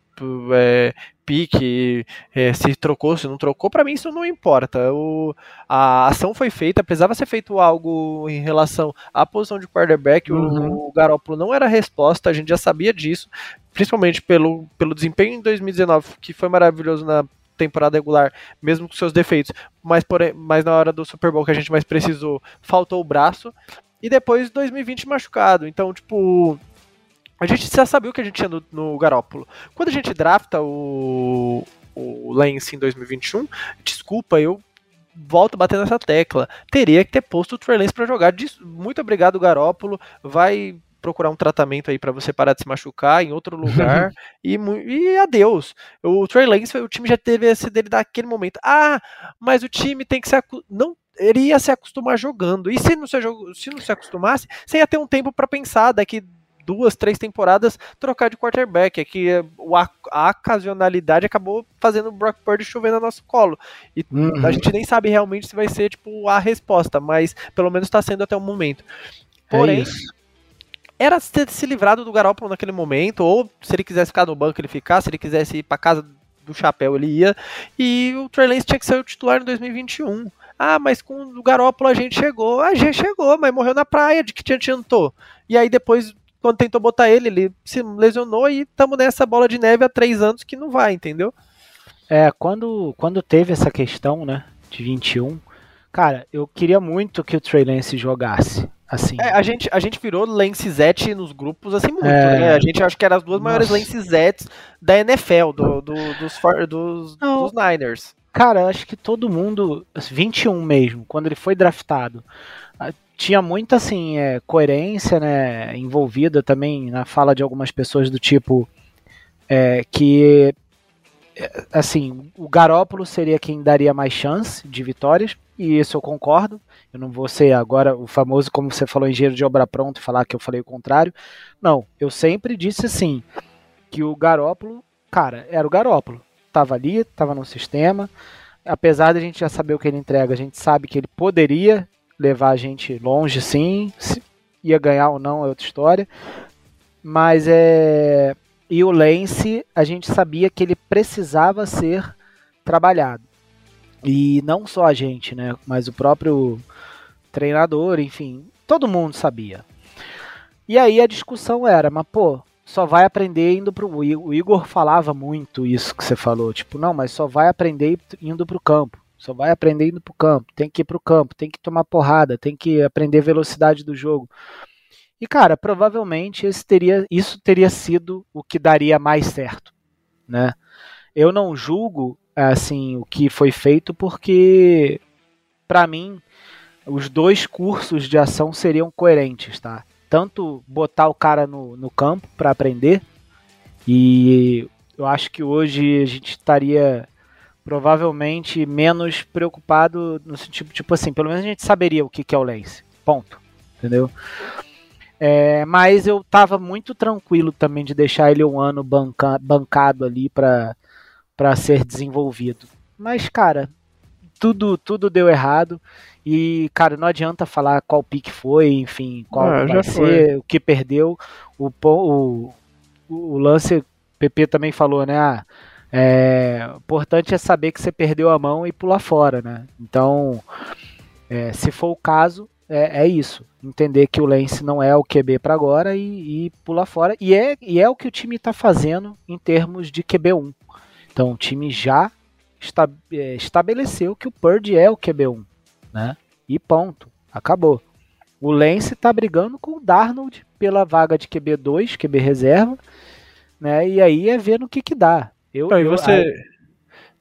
é, pique, é, se trocou, se não trocou, para mim isso não importa. O, a ação foi feita, precisava ser feito algo em relação à posição de quarterback, uhum. o, o Garoppolo não era a resposta, a gente já sabia disso, principalmente pelo, pelo desempenho em 2019, que foi maravilhoso na temporada regular, mesmo com seus defeitos, mas, porém, mas na hora do Super Bowl que a gente mais precisou, faltou o braço. E depois 2020 machucado. Então, tipo, a gente já sabia o que a gente tinha no, no Garópolo. Quando a gente drafta o, o Lance em 2021, desculpa, eu volto batendo nessa tecla. Teria que ter posto o Trey Lance para jogar. Muito obrigado, Garópolo. Vai procurar um tratamento aí para você parar de se machucar em outro lugar e, e adeus. O Trey Lance, o time já teve esse dele daquele momento. Ah, mas o time tem que se não ele ia se acostumar jogando. E se não se, se não se acostumasse, você ia ter um tempo para pensar daqui duas, três temporadas trocar de quarterback. É que a, ocasionalidade acabou fazendo o Brock Purdy chover no nosso colo. E uhum. a gente nem sabe realmente se vai ser tipo a resposta, mas pelo menos está sendo até o momento. É Porém, é era ter se livrado do Garoppolo naquele momento, ou se ele quisesse ficar no banco, ele ficar, se ele quisesse ir para casa do chapéu, ele ia. E o Trey Lance tinha que ser o titular em 2021. Ah, mas com o Garoppolo a gente chegou. A gente chegou, mas morreu na praia, de que te adiantou. E aí depois, quando tentou botar ele, ele se lesionou e estamos nessa bola de neve há três anos que não vai, entendeu? É, quando, quando teve essa questão, né, de 21, cara, eu queria muito que o Trey Lance jogasse. Assim. É, a, gente, a gente virou Lancezette nos grupos assim muito, é... né? A gente acho que era as duas Nossa. maiores Lancezettes da NFL, do, do, dos, dos, dos Niners. Cara, acho que todo mundo, 21 mesmo, quando ele foi draftado, ah, tinha muita assim, é, coerência né, envolvida também na fala de algumas pessoas do tipo é, que é, assim, o Garópolo seria quem daria mais chance de vitórias, e isso eu concordo. Eu não vou ser agora o famoso, como você falou, engenheiro de obra pronta e falar que eu falei o contrário. Não, eu sempre disse assim, que o Garópolo, cara, era o Garópolo. Tava ali, tava no sistema. Apesar de a gente já saber o que ele entrega, a gente sabe que ele poderia levar a gente longe, sim. ia ganhar ou não é outra história. Mas é. E o Lance, a gente sabia que ele precisava ser trabalhado. E não só a gente, né? Mas o próprio treinador, enfim, todo mundo sabia. E aí a discussão era, mas pô, só vai aprender indo pro. O Igor falava muito isso que você falou, tipo, não, mas só vai aprender indo pro campo. Só vai aprender indo pro campo. Tem que ir pro campo, tem que tomar porrada, tem que aprender velocidade do jogo. E cara, provavelmente esse teria, isso teria sido o que daria mais certo, né? Eu não julgo assim o que foi feito porque para mim os dois cursos de ação seriam coerentes, tá? Tanto botar o cara no, no campo para aprender e eu acho que hoje a gente estaria provavelmente menos preocupado no sentido tipo assim, pelo menos a gente saberia o que, que é o Lance, ponto, entendeu? É, mas eu tava muito tranquilo também de deixar ele um ano banca, bancado ali para para ser desenvolvido. Mas, cara, tudo tudo deu errado. E, cara, não adianta falar qual pique foi, enfim, qual ah, vai ser, foi. o que perdeu. O, o, o lance, PP também falou, né? Ah, É, importante é saber que você perdeu a mão e pular fora, né? Então, é, se for o caso, é, é, isso. Entender que o Lance não é o QB para agora e, e pular fora. E é, e é o que o time está fazendo em termos de QB1. Então, o time já esta, é, estabeleceu que o Purdy é o QB1, né? E ponto. Acabou. O Lance está brigando com o Darnold pela vaga de QB2, QB reserva, né? E aí é ver no que que dá. Eu, então, eu você, aí...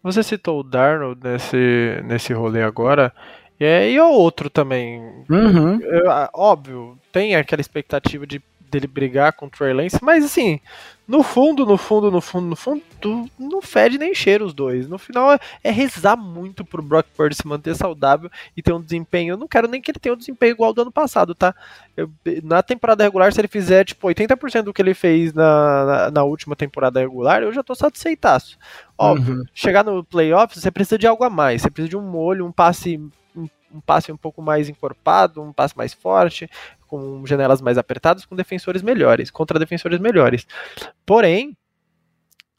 você citou o Darnold nesse, nesse rolê agora. E, é, e o outro também. Uhum. Óbvio, tem aquela expectativa de dele brigar com o Trey Lance, mas assim, no fundo, no fundo, no fundo, no fundo, não fede nem cheira os dois. No final é, é, rezar muito pro Brock Purdy se manter saudável e ter um desempenho. Eu não quero nem que ele tenha um desempenho igual ao do ano passado, tá? Eu, na temporada regular, se ele fizer tipo 80% do que ele fez na, na, na, última temporada regular, eu já tô satisfeitaço. Óbvio, uhum. chegar no playoffs, você precisa de algo a mais. Você precisa de um molho, um passe um passe um pouco mais encorpado, um passe mais forte, com janelas mais apertadas, com defensores melhores, contra defensores melhores. Porém,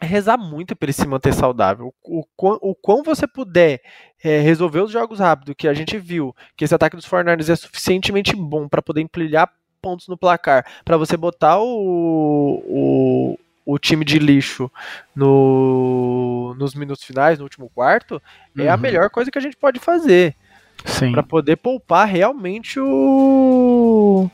rezar muito para ele se manter saudável. O, o, o quão você puder é, resolver os jogos rápido, que a gente viu que esse ataque dos Fortnite é suficientemente bom para poder empilhar pontos no placar, para você botar o, o, o time de lixo no, nos minutos finais, no último quarto, uhum. é a uhum. melhor coisa que a gente pode fazer para poder poupar realmente o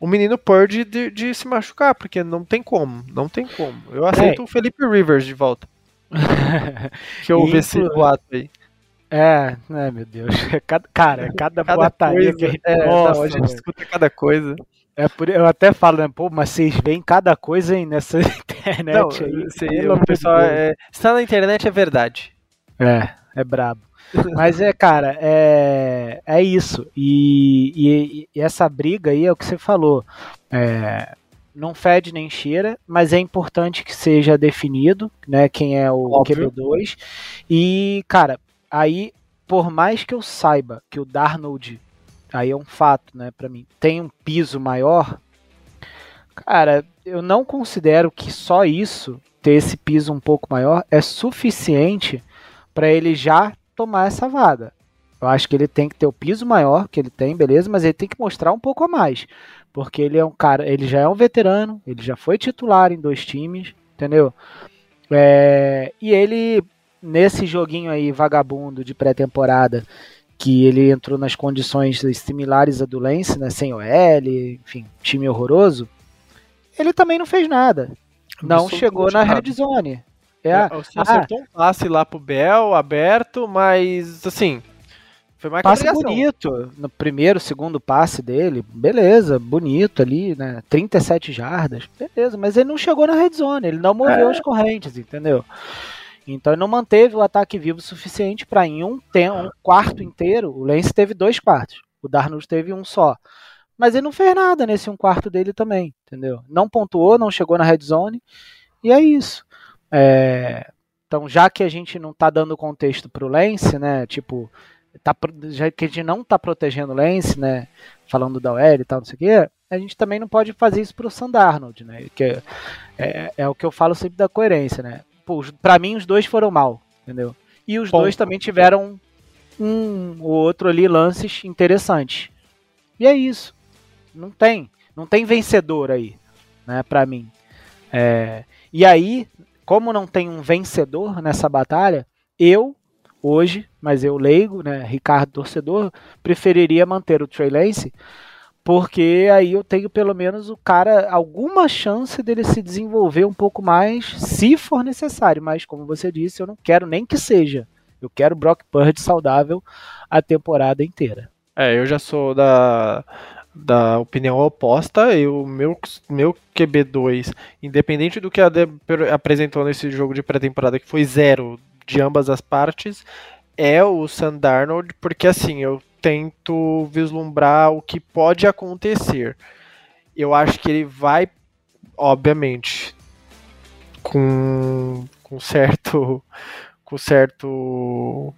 o menino Purdy de, de, se machucar, porque não tem como, não tem como. Eu aceito é. o Felipe Rivers de volta. que eu ouvi esse boato aí. É, né, meu Deus. Cada, cara, cada, cada boataria coisa, que a gente, é, nossa, não, a gente escuta cada coisa. É por, eu até falo, né, pô, mas vocês veem cada coisa aí nessa internet não, aí. Sei, o pessoal, é, está na internet é verdade. É, é brabo. Mas é, cara, é, é isso. E, e, e, essa briga aí é o que você falou. É, não fede nem cheira, mas é importante que seja definido, né? Quem é o QB2. E, cara, aí, por mais que eu saiba que o Darnold, aí é um fato, né, para mim, tem um piso maior, cara, eu não considero que só isso, ter esse piso um pouco maior, é suficiente para ele já tomar essa vaga. Eu acho que ele tem que ter o piso maior que ele tem, beleza, mas ele tem que mostrar um pouco a mais. Porque ele é um cara, ele já é um veterano, ele já foi titular em dois times, entendeu? É, e ele, nesse joguinho aí vagabundo de pré-temporada, que ele entrou nas condições similares a do Lance, né, sem OL, enfim, time horroroso, ele também não fez nada. Não chegou na red zone. É, você acertou ah, um passe lá pro Bel, aberto, mas assim. Foi mais passe bonito. No primeiro, segundo passe dele, beleza, bonito ali, né? 37 jardas, beleza, mas ele não chegou na red zone, ele não moveu é. as correntes, entendeu? Então ele não manteve o ataque vivo suficiente para em um, um quarto inteiro, o Lance teve dois quartos, o Darnold teve um só. Mas ele não fez nada nesse um quarto dele também, entendeu? Não pontuou, não chegou na red zone, e é isso. É, então, já que a gente não está dando contexto para o Lance, né? Tipo, tá, já que a gente não está protegendo o Lance, né? Falando da OL e tal, não sei o quê, a gente também não pode fazer isso para o Sandarnold, né? Que é, é, é, o que eu falo sempre da coerência, né? Para mim, os dois foram mal, entendeu? E os dois também tiveram um ou outro ali lances interessantes. E é isso. Não tem, não tem vencedor aí, né? Para mim. É, e aí, como não tem um vencedor nessa batalha, eu, hoje, mas eu leigo, né, Ricardo torcedor, preferiria manter o Trey Lance, porque aí eu tenho pelo menos o cara alguma chance dele se desenvolver um pouco mais, se for necessário, mas como você disse, eu não quero nem que seja. Eu quero Brock Purdy saudável a temporada inteira. É, eu já sou da da opinião oposta. Eu, meu, meu QB2, independente do que a apresentou nesse jogo de pré-temporada, que foi zero de ambas as partes, é o Sam Darnold, porque assim, eu tento vislumbrar o que pode acontecer. Eu acho que ele vai, obviamente, com, com certo. com certo.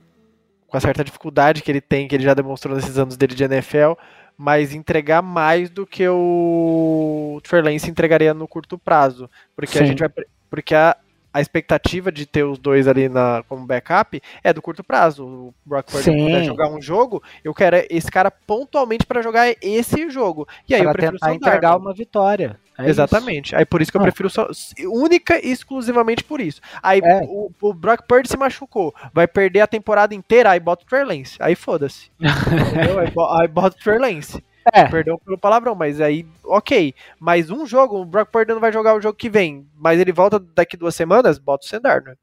com a certa dificuldade que ele tem, que ele já demonstrou nesses anos dele de NFL, mas entregar mais do que o Trey Lance entregaria no curto prazo, porque Sim. a gente vai porque a, a expectativa de ter os dois ali na, como backup é do curto prazo. O Brock Purdy puder jogar um jogo, eu quero esse cara pontualmente para jogar esse jogo. E aí pra eu prefiro tentar entregar uma vitória. É Exatamente. Isso. Aí por isso que eu ah. prefiro só única e exclusivamente por isso. Aí é. o, o, Brock Purdy se machucou, vai perder a temporada inteira, aí bota o Trey Lance. Aí foda-se. aí, aí bota o Trey Lance. É. Perdão pelo palavrão, mas aí, ok. Mas um jogo, o Brock Purdy não vai jogar o jogo que vem, mas ele volta daqui duas semanas, bota o Sendar, né?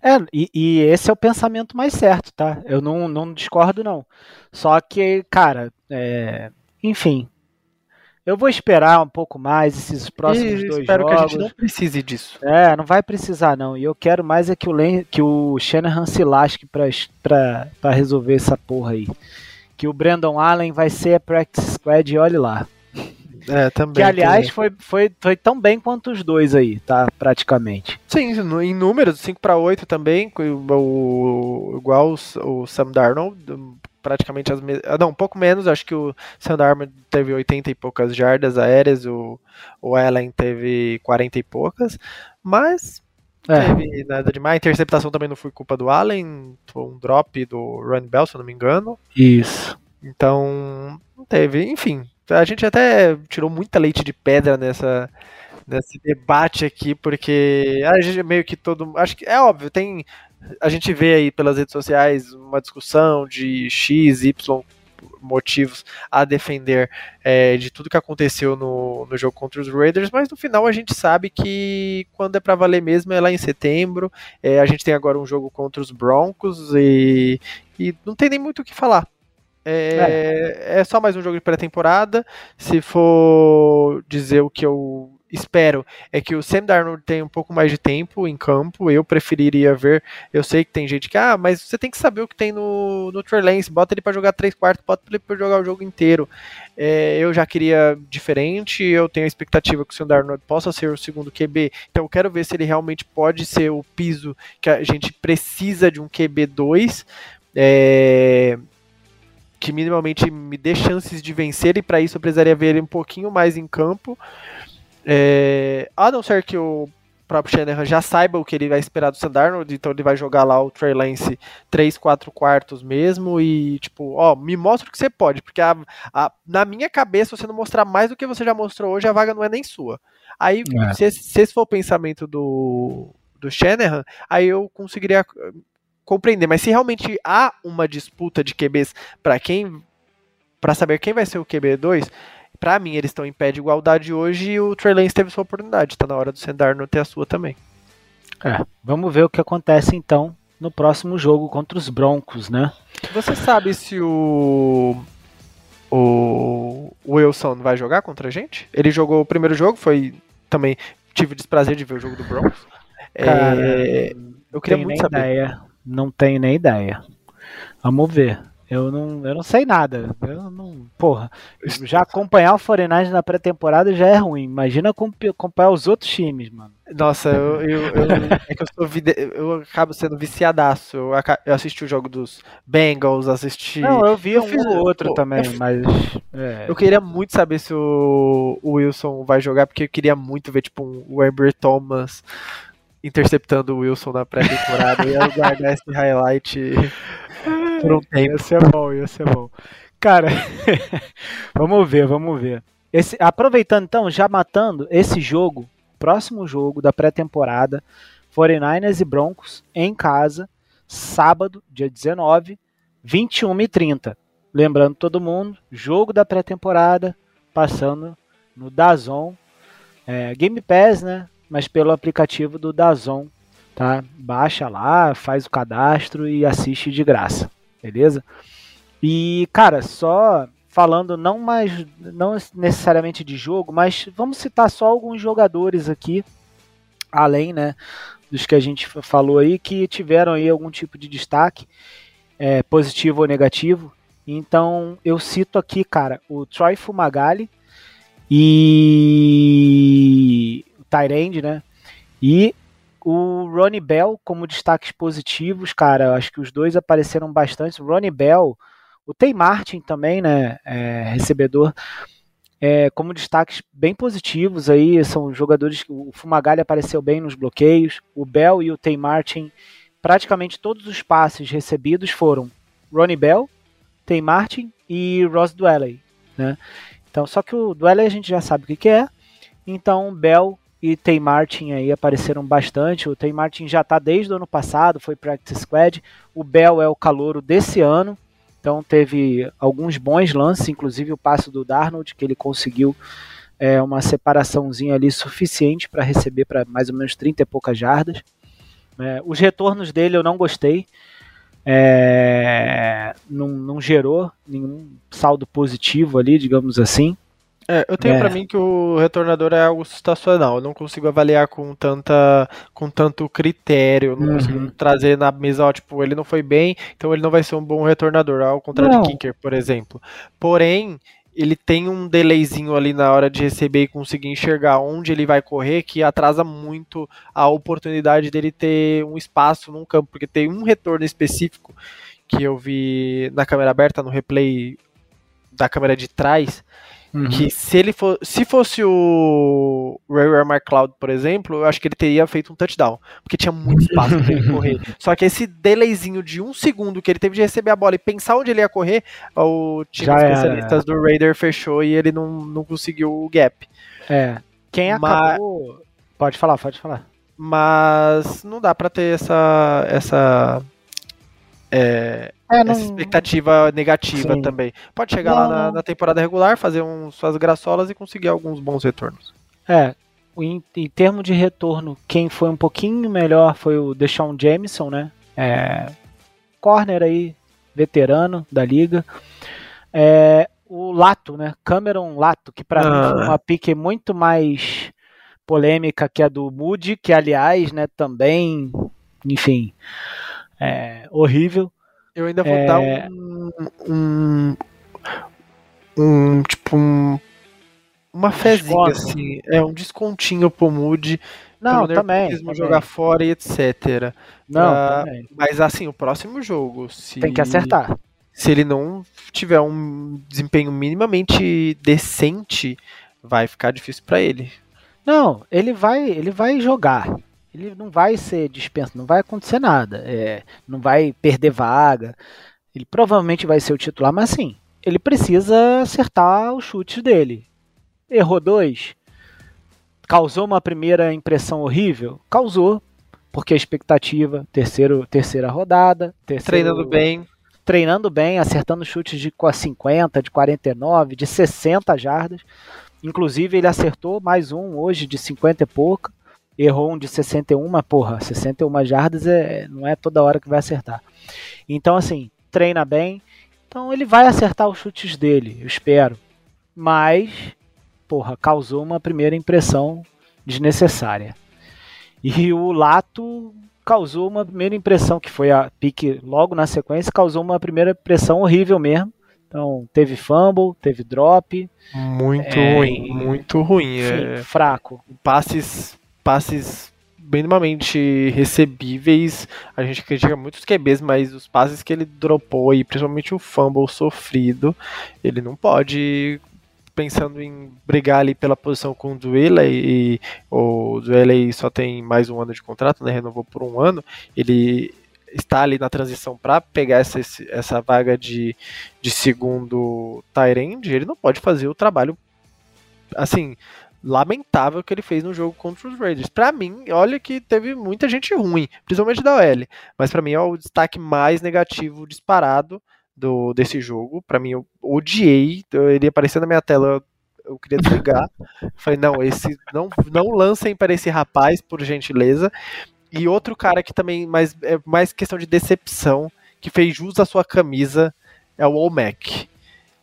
É, e, e, esse é o pensamento mais certo, tá? Eu não, não discordo, não. Só que, cara, é, enfim. Eu vou esperar um pouco mais esses próximos e dois espero jogos. Espero que a gente não precise disso. É, não vai precisar, não. E eu quero mais é que o, Len, que o Shanahan se lasque pra, pra, pra resolver essa porra aí que o Brandon Allen vai ser a practice squad e olhe lá. É, também. Que, aliás, foi, foi, foi tão bem quanto os dois aí, tá? Praticamente. Sim, em números, 5 para 8 também, o, o, igual o, o Sam Darnold, praticamente as mesmas. Ah, não, um pouco menos, acho que o Sam Darnold teve 80 e poucas jardas aéreas, o, o Allen teve 40 e poucas, mas é. teve nada demais. A interceptação também não foi culpa do Allen, foi um drop do Run Bell, se eu não me engano. Isso. Então, não teve. Enfim, a gente até tirou muita leite de pedra nessa nesse debate aqui, porque a gente meio que todo. Acho que é óbvio, tem. A gente vê aí pelas redes sociais uma discussão de X, Y motivos a defender é, de tudo que aconteceu no, no jogo contra os Raiders, mas no final a gente sabe que quando é para valer mesmo é lá em setembro. É, a gente tem agora um jogo contra os Broncos e, e não tem nem muito o que falar. É, é. é só mais um jogo de pré-temporada. Se for dizer o que eu espero é que o Sam Darnold tenha um pouco mais de tempo em campo. Eu preferiria ver. Eu sei que tem gente que, ah, mas você tem que saber o que tem no, no Lance, bota ele para jogar 3 quartos, bota ele para jogar o jogo inteiro. É, eu já queria diferente, eu tenho a expectativa que o Sam Darnold possa ser o segundo QB, então eu quero ver se ele realmente pode ser o piso que a gente precisa de um QB2. É, que minimamente me dê chances de vencer, e para isso eu precisaria ver ele um pouquinho mais em campo. É, a não ser que o próprio Shanahan já saiba o que ele vai esperar do Sandarnold, então ele vai jogar lá o Trey Lance 3, 4 quartos mesmo e tipo, ó, me mostra o que você pode, porque a, a, na minha cabeça, você não mostrar mais do que você já mostrou hoje, a vaga não é nem sua. Aí, é. se, se esse for o pensamento do, do Shanahan, aí eu conseguiria eh, compreender, mas se realmente há uma disputa de QBs para quem para saber quem vai ser o QB2, para mim, eles estão em pé de igualdade hoje e o Trey Lance teve sua oportunidade. Tá na hora do Sendarno ter a sua também. É, vamos ver o que acontece então no próximo jogo contra os Broncos, né? Você sabe se o o Wilson vai jogar contra a gente? Ele jogou o primeiro jogo, foi também tive o desprazer de ver o jogo do Broncos. Cara, é, eu queria muito saber. Ideia. Não tenho nem ideia. Vamos ver. Eu não, eu não sei nada. Eu não, porra, já acompanhar o Foreigners na pré-temporada já é ruim. Imagina acompanhar os outros times, mano. Nossa, eu, eu, eu é que eu, sou vide... eu acabo sendo viciadaço. Eu, eu, assisti o jogo dos Bengals, assisti. Não, eu vi um fiz... outro Pô, também, mas. É. Eu queria muito saber se o, o, Wilson vai jogar, porque eu queria muito ver, tipo, um, o Amber Thomas interceptando o Wilson na pré-temporada e eu guardar esse highlight por um tempo. Ia ser bom, ia ser bom. Cara, vamos ver, vamos ver. Esse, aproveitando então, já matando esse jogo, próximo jogo da pré-temporada, 49ers e Broncos em casa, sábado, dia 19, 21 e 30. Lembrando todo mundo, jogo da pré-temporada, passando no Dazon, é, Game Pass, né? Mas pelo aplicativo do Dazon, tá? Baixa lá, faz o cadastro e assiste de graça beleza? E, cara, só falando não mais não necessariamente de jogo, mas vamos citar só alguns jogadores aqui, além, né, dos que a gente falou aí, que tiveram aí algum tipo de destaque, é, positivo ou negativo. Então, eu cito aqui, cara, o Troy Fumagalli e o Tyrande, né? E o Ronnie Bell como destaques positivos, cara, acho que os dois apareceram bastante. O Ronnie Bell, o Tay Martin também, né, é, recebedor, é, como destaques bem positivos aí, são jogadores que o Fumagalli apareceu bem nos bloqueios, o Bell e o Tay Martin, praticamente todos os passes recebidos foram Ronnie Bell, Tay Martin e Ross Dwelley, né? Então, só que o Dwelley a gente já sabe o que, que é, então Bell e Tay Martin aí apareceram bastante. O Tay Martin já está desde o ano passado, foi practice squad. O Bell é o calouro desse ano, então teve alguns bons lances, inclusive o passo do Darnold que ele conseguiu é, uma separaçãozinha ali suficiente para receber para mais ou menos 30 e poucas jardas. É, os retornos dele eu não gostei. É, não, não gerou nenhum saldo positivo ali, digamos assim. É, eu tenho é. para mim que o retornador é algo estacional. Eu não consigo avaliar com tanta com tanto critério, não uhum. consigo trazer na mesa, ó, tipo, ele não foi bem, então ele não vai ser um bom retornador, ao contrário não. de kicker, por exemplo. Porém, ele tem um delayzinho ali na hora de receber e conseguir enxergar onde ele vai correr que atrasa muito a oportunidade dele ter um espaço num campo, porque tem um retorno específico que eu vi na câmera aberta, no replay da câmera de trás, Uhum. Que se ele for, se fosse o Ray McLeod, por exemplo, eu acho que ele teria feito um touchdown, porque tinha muito espaço para ele correr. Só que esse delayzinho de um segundo que ele teve de receber a bola e pensar onde ele ia correr, o time de especialistas do Raider fechou e ele não, não conseguiu o gap. É. Quem acabou. Mas... Pode falar, pode falar. Mas não dá para ter essa essa é, é, não... essa expectativa negativa Sim. também. Pode chegar não, lá na, na, temporada regular, fazer uns, suas graçolas e conseguir alguns bons retornos. É, em, em termos de retorno, quem foi um pouquinho melhor foi o Deshaun Jameson, né? É, corner aí, veterano da liga. É, o Lato, né? Cameron Lato, que para ah. mim foi uma pique muito mais polêmica que a do Moody, que aliás, né, também, enfim, é, horrível. Eu ainda vou é... dar um, um, um tipo um, uma fezinha assim, é um descontinho pro Mood. Não, também, também. jogar fora e etc. Não, também. Mas assim, o próximo jogo, se tem que acertar. Se ele não tiver um desempenho minimamente decente, vai ficar difícil para ele. Não, ele vai, ele vai jogar ele não vai ser dispensado, não vai acontecer nada, é, não vai perder vaga. Ele provavelmente vai ser o titular, mas sim, ele precisa acertar os chutes dele. Errou dois, causou uma primeira impressão horrível, causou, porque a expectativa, terceiro, terceira rodada, terceiro, treinando bem, treinando bem, acertando chutes de 50, de 49, de 60 jardas. Inclusive ele acertou mais um hoje de 50 e pouca errou um de 61, mas porra, 61 jardas é, não é toda hora que vai acertar. Então, assim, treina bem. Então ele vai acertar os chutes dele, eu espero. Mas, porra, causou uma primeira impressão desnecessária. E o Lato causou uma primeira impressão, que foi a pique logo na sequência, causou uma primeira impressão horrível mesmo. Então, teve fumble, teve drop. Muito é, ruim, muito ruim. Enfim, é... Fraco. Passes passes minimamente recebíveis. A gente critica muitos QBs, mas os passes que ele dropou e principalmente o fumble sofrido, ele não pode pensando em brigar ali pela posição com o Duela e o Duela só tem mais um ano de contrato, né? Renovou por um ano. Ele está ali na transição para pegar essa, essa vaga de, de segundo Tyrande, ele não pode fazer o trabalho assim, lamentável que ele fez no jogo contra os Raiders. Para mim, olha que teve muita gente ruim, principalmente da OL, mas para mim é o destaque mais negativo disparado do desse jogo. Para mim, eu odiei, ele apareceu na minha tela, eu queria desligar. Falei, não, esse não não lancem para esse rapaz, por gentileza. E outro cara que também mais é mais questão de decepção, que fez jus à sua camisa, é o Olmec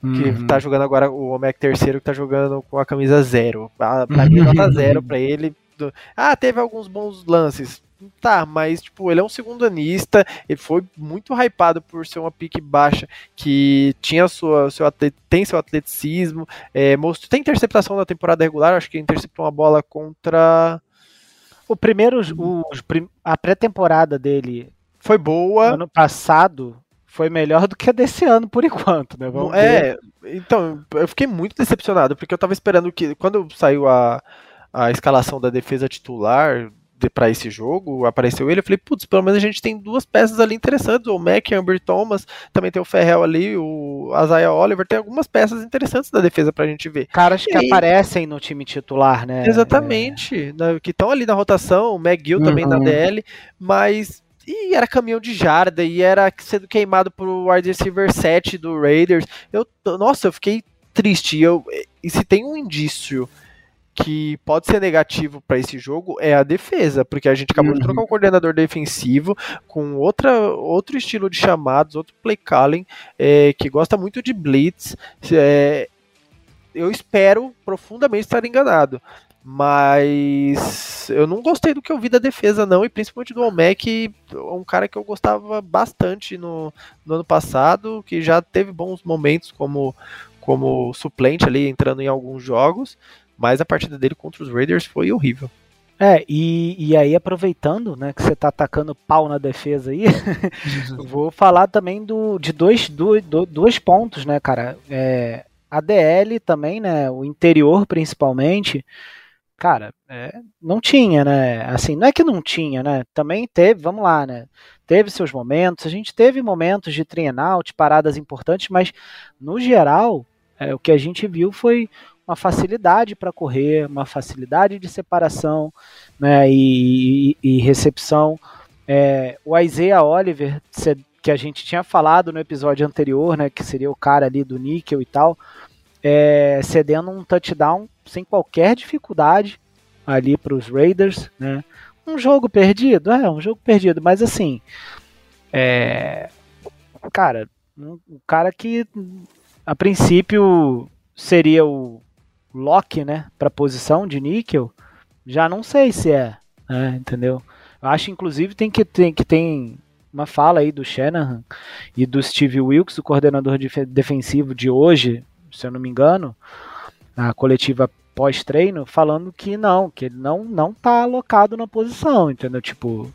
que uhum. tá jogando agora o Omec terceiro que tá jogando com a camisa zero. Pra, pra mim, nota zero pra ele. Ah, teve alguns bons lances. Tá, mas tipo, ele é um segundo anista, ele foi muito hypado por ser uma pique baixa, que tinha sua, seu atlet, tem seu atleticismo, é, mostrou, tem interceptação na temporada regular, acho que interceptou uma bola contra. O primeiro, o, a pré-temporada dele foi boa. Ano passado foi melhor do que a desse ano, por enquanto, né? Vamos é, ver. então, eu fiquei muito decepcionado, porque eu tava esperando que, quando saiu a, a escalação da defesa titular para esse jogo, apareceu ele, eu falei, putz, pelo menos a gente tem duas peças ali interessantes, o Mac, Amber Thomas, também tem o Ferrell ali, o Isaiah Oliver, tem algumas peças interessantes da defesa pra gente ver. Caras que e aparecem no time titular, né? Exatamente, é... que estão ali na rotação, o McGill uhum. também na DL, mas e era caminhão de jarda, e era sendo queimado pro wide receiver 7 do Raiders. Eu, nossa, eu fiquei triste. Eu, e se tem um indício que pode ser negativo para esse jogo é a defesa, porque a gente acabou uhum. de trocar um coordenador defensivo com outra, outro estilo de chamados, outro play calling, é, que gosta muito de blitz. É, eu espero profundamente estar enganado. Mas eu não gostei do que eu vi da defesa, não, e principalmente do Olmec, um cara que eu gostava bastante no, no ano passado, que já teve bons momentos como, como suplente ali, entrando em alguns jogos, mas a partida dele contra os Raiders foi horrível. É, e, e aí aproveitando, né, que você tá atacando pau na defesa aí, vou falar também do, de dois, do, do, dois pontos, né, cara. É, a DL também, né, o interior principalmente, cara, é, não tinha, né? Assim, não é que não tinha, né? Também teve, vamos lá, né? Teve seus momentos, a gente teve momentos de trienal, paradas importantes, mas no geral, é, o que a gente viu foi uma facilidade para correr, uma facilidade de separação né, e, e, e recepção. É, o Isaiah Oliver, que a gente tinha falado no episódio anterior, né, que seria o cara ali do níquel e tal, é, cedendo um touchdown sem qualquer dificuldade ali para os Raiders, né? Um jogo perdido, é um jogo perdido, mas assim, é, cara, um, um cara que a princípio seria o lock, né, para posição de níquel, já não sei se é, né, entendeu? Eu acho inclusive tem que tem que tem uma fala aí do Shanahan e do Steve Wilkes, o coordenador de defensivo de hoje, se eu não me engano, na coletiva pós-treino, falando que não, que ele não não tá alocado na posição, entendeu? Tipo,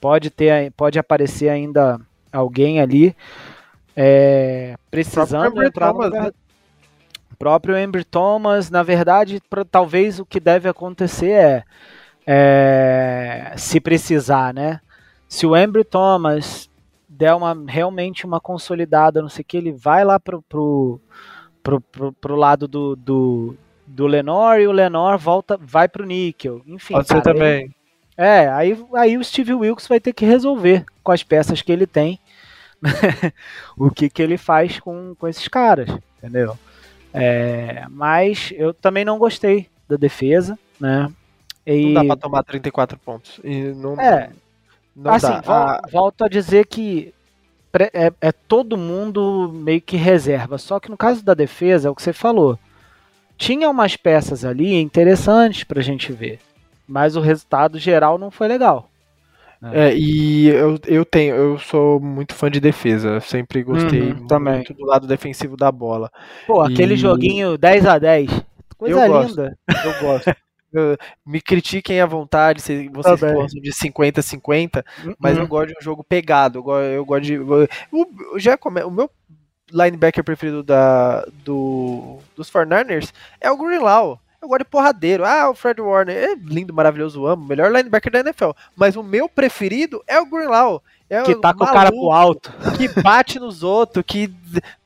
pode ter, pode aparecer ainda alguém ali é, precisando entrar no lugar, né? próprio Embry Thomas, na verdade, pra, talvez o que deve acontecer é, é, se precisar, né? Se o Embry Thomas der uma realmente uma consolidada, não sei o que, ele vai lá pro, pro pro, pro, pro lado do, do, do Lenor e o Lenor volta, vai pro Níquel. Enfim. Pode ser também. Ele, é, aí, aí o Steve Wilkes vai ter que resolver com as peças que ele tem o que, que ele faz com, com esses caras, entendeu? É, mas eu também não gostei da defesa, né? E... Não dá pra tomar 34 pontos. E não, é, não assim, dá. Vol a... volto a dizer que é, é, todo mundo meio que reserva. Só que no caso da defesa, é o que você falou. Tinha umas peças ali interessantes pra gente ver. Mas o resultado geral não foi legal. Né? É, e eu, eu tenho, eu sou muito fã de defesa. Sempre gostei uhum, muito também. do lado defensivo da bola. Pô, e... aquele joguinho 10 a 10 Coisa eu linda. Gosto, eu gosto. me critiquem à vontade se vocês tá gostam de 50 50, mas uhum. eu gosto de um jogo pegado. Eu gosto, eu gosto de. Eu, já come, o meu linebacker preferido da, do, dos 49ers é o Greenlaw. Eu gosto de porradeiro. Ah, o Fred Warner é lindo, maravilhoso, amo. Melhor linebacker da NFL. Mas o meu preferido é o Greenlaw. É que tá com o cara pro alto. Que bate nos outros, que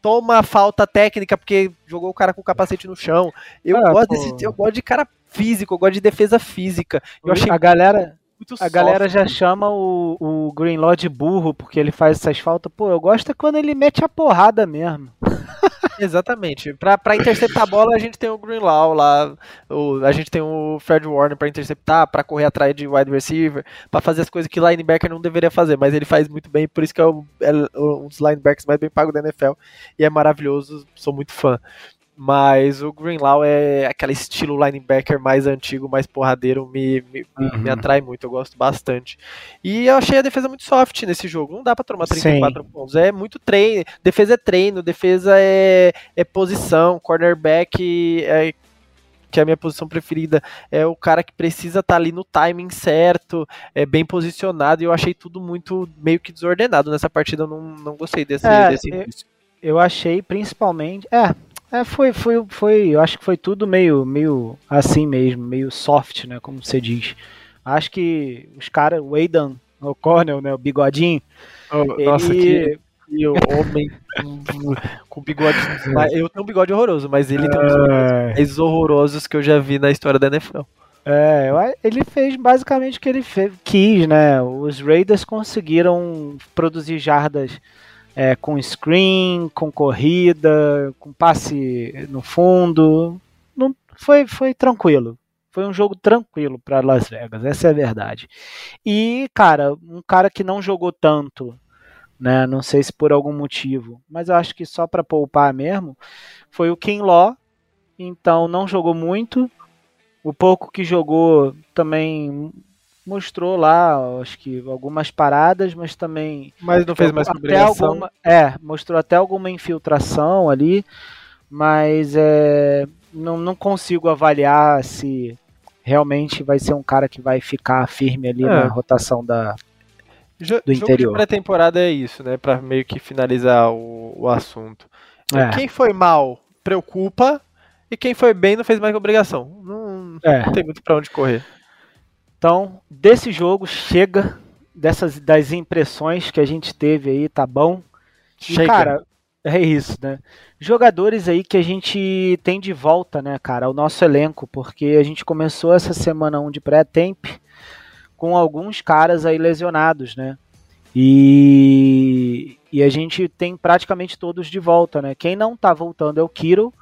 toma falta técnica porque jogou o cara com o capacete no chão. Eu, ah, gosto, desse, eu gosto de cara físico, eu gosto de defesa física. Eu achei a galera, a galera já chama o, o Greenlaw de burro porque ele faz essas faltas. Pô, eu gosto é quando ele mete a porrada mesmo. Exatamente. Pra, pra interceptar a bola, a gente tem o Greenlaw lá, o, a gente tem o Fred Warner pra interceptar, pra correr atrás de wide receiver, pra fazer as coisas que linebacker não deveria fazer, mas ele faz muito bem, por isso que é, o, é um dos linebackers mais bem pagos da NFL e é maravilhoso, sou muito fã. Mas o Greenlaw é aquele estilo linebacker mais antigo, mais porradeiro, me, me, uhum. me, atrai muito, eu gosto bastante. E eu achei a defesa muito soft nesse jogo, não dá pra tomar 34 Sim. pontos. É muito treino, defesa é treino, defesa é, é posição, cornerback é que é a minha posição preferida, é o cara que precisa estar tá ali no timing certo, é bem posicionado, e eu achei tudo muito meio que desordenado nessa partida, eu não, não gostei desse, é, desse eu, eu achei principalmente. É, é, foi, foi, foi, eu acho que foi tudo meio, meio assim mesmo, meio soft, né, como você diz. Acho que os caras, o Aidan O'Connell, né, o bigodinho, oh, ele... Nossa, que e o homem com bigode. Eu tenho um bigode horroroso, mas ele tem uns é. mais horrorosos que eu já vi na história da NFL. É, ele fez basicamente o que ele fez, quis, né? Os Raiders conseguiram produzir jardas é, com screen, com corrida, com passe no fundo. Não, foi, foi tranquilo. Foi um jogo tranquilo para Las Vegas, essa é a verdade. E, cara, um cara que não jogou tanto né? Não sei se por algum motivo, mas eu acho que só para poupar mesmo, foi o Kinlaw, então não jogou muito. O pouco que jogou também mostrou lá, acho que algumas paradas, mas também mas não fez mais até alguma, é, mostrou até alguma infiltração ali, mas é, não, não consigo avaliar se realmente vai ser um cara que vai ficar firme ali é. na rotação da Jo do jogo interior. de pré-temporada é isso, né? Para meio que finalizar o, o assunto. É. Quem foi mal preocupa e quem foi bem não fez mais obrigação. Não, é. não tem muito para onde correr. Então, desse jogo chega dessas das impressões que a gente teve aí, tá bom? Chega. E, cara, é isso, né? Jogadores aí que a gente tem de volta, né, cara, o nosso elenco, porque a gente começou essa semana 1 um de pré-temp com alguns caras aí lesionados, né? E, e a gente tem praticamente todos de volta, né? Quem não tá voltando é o Kiro,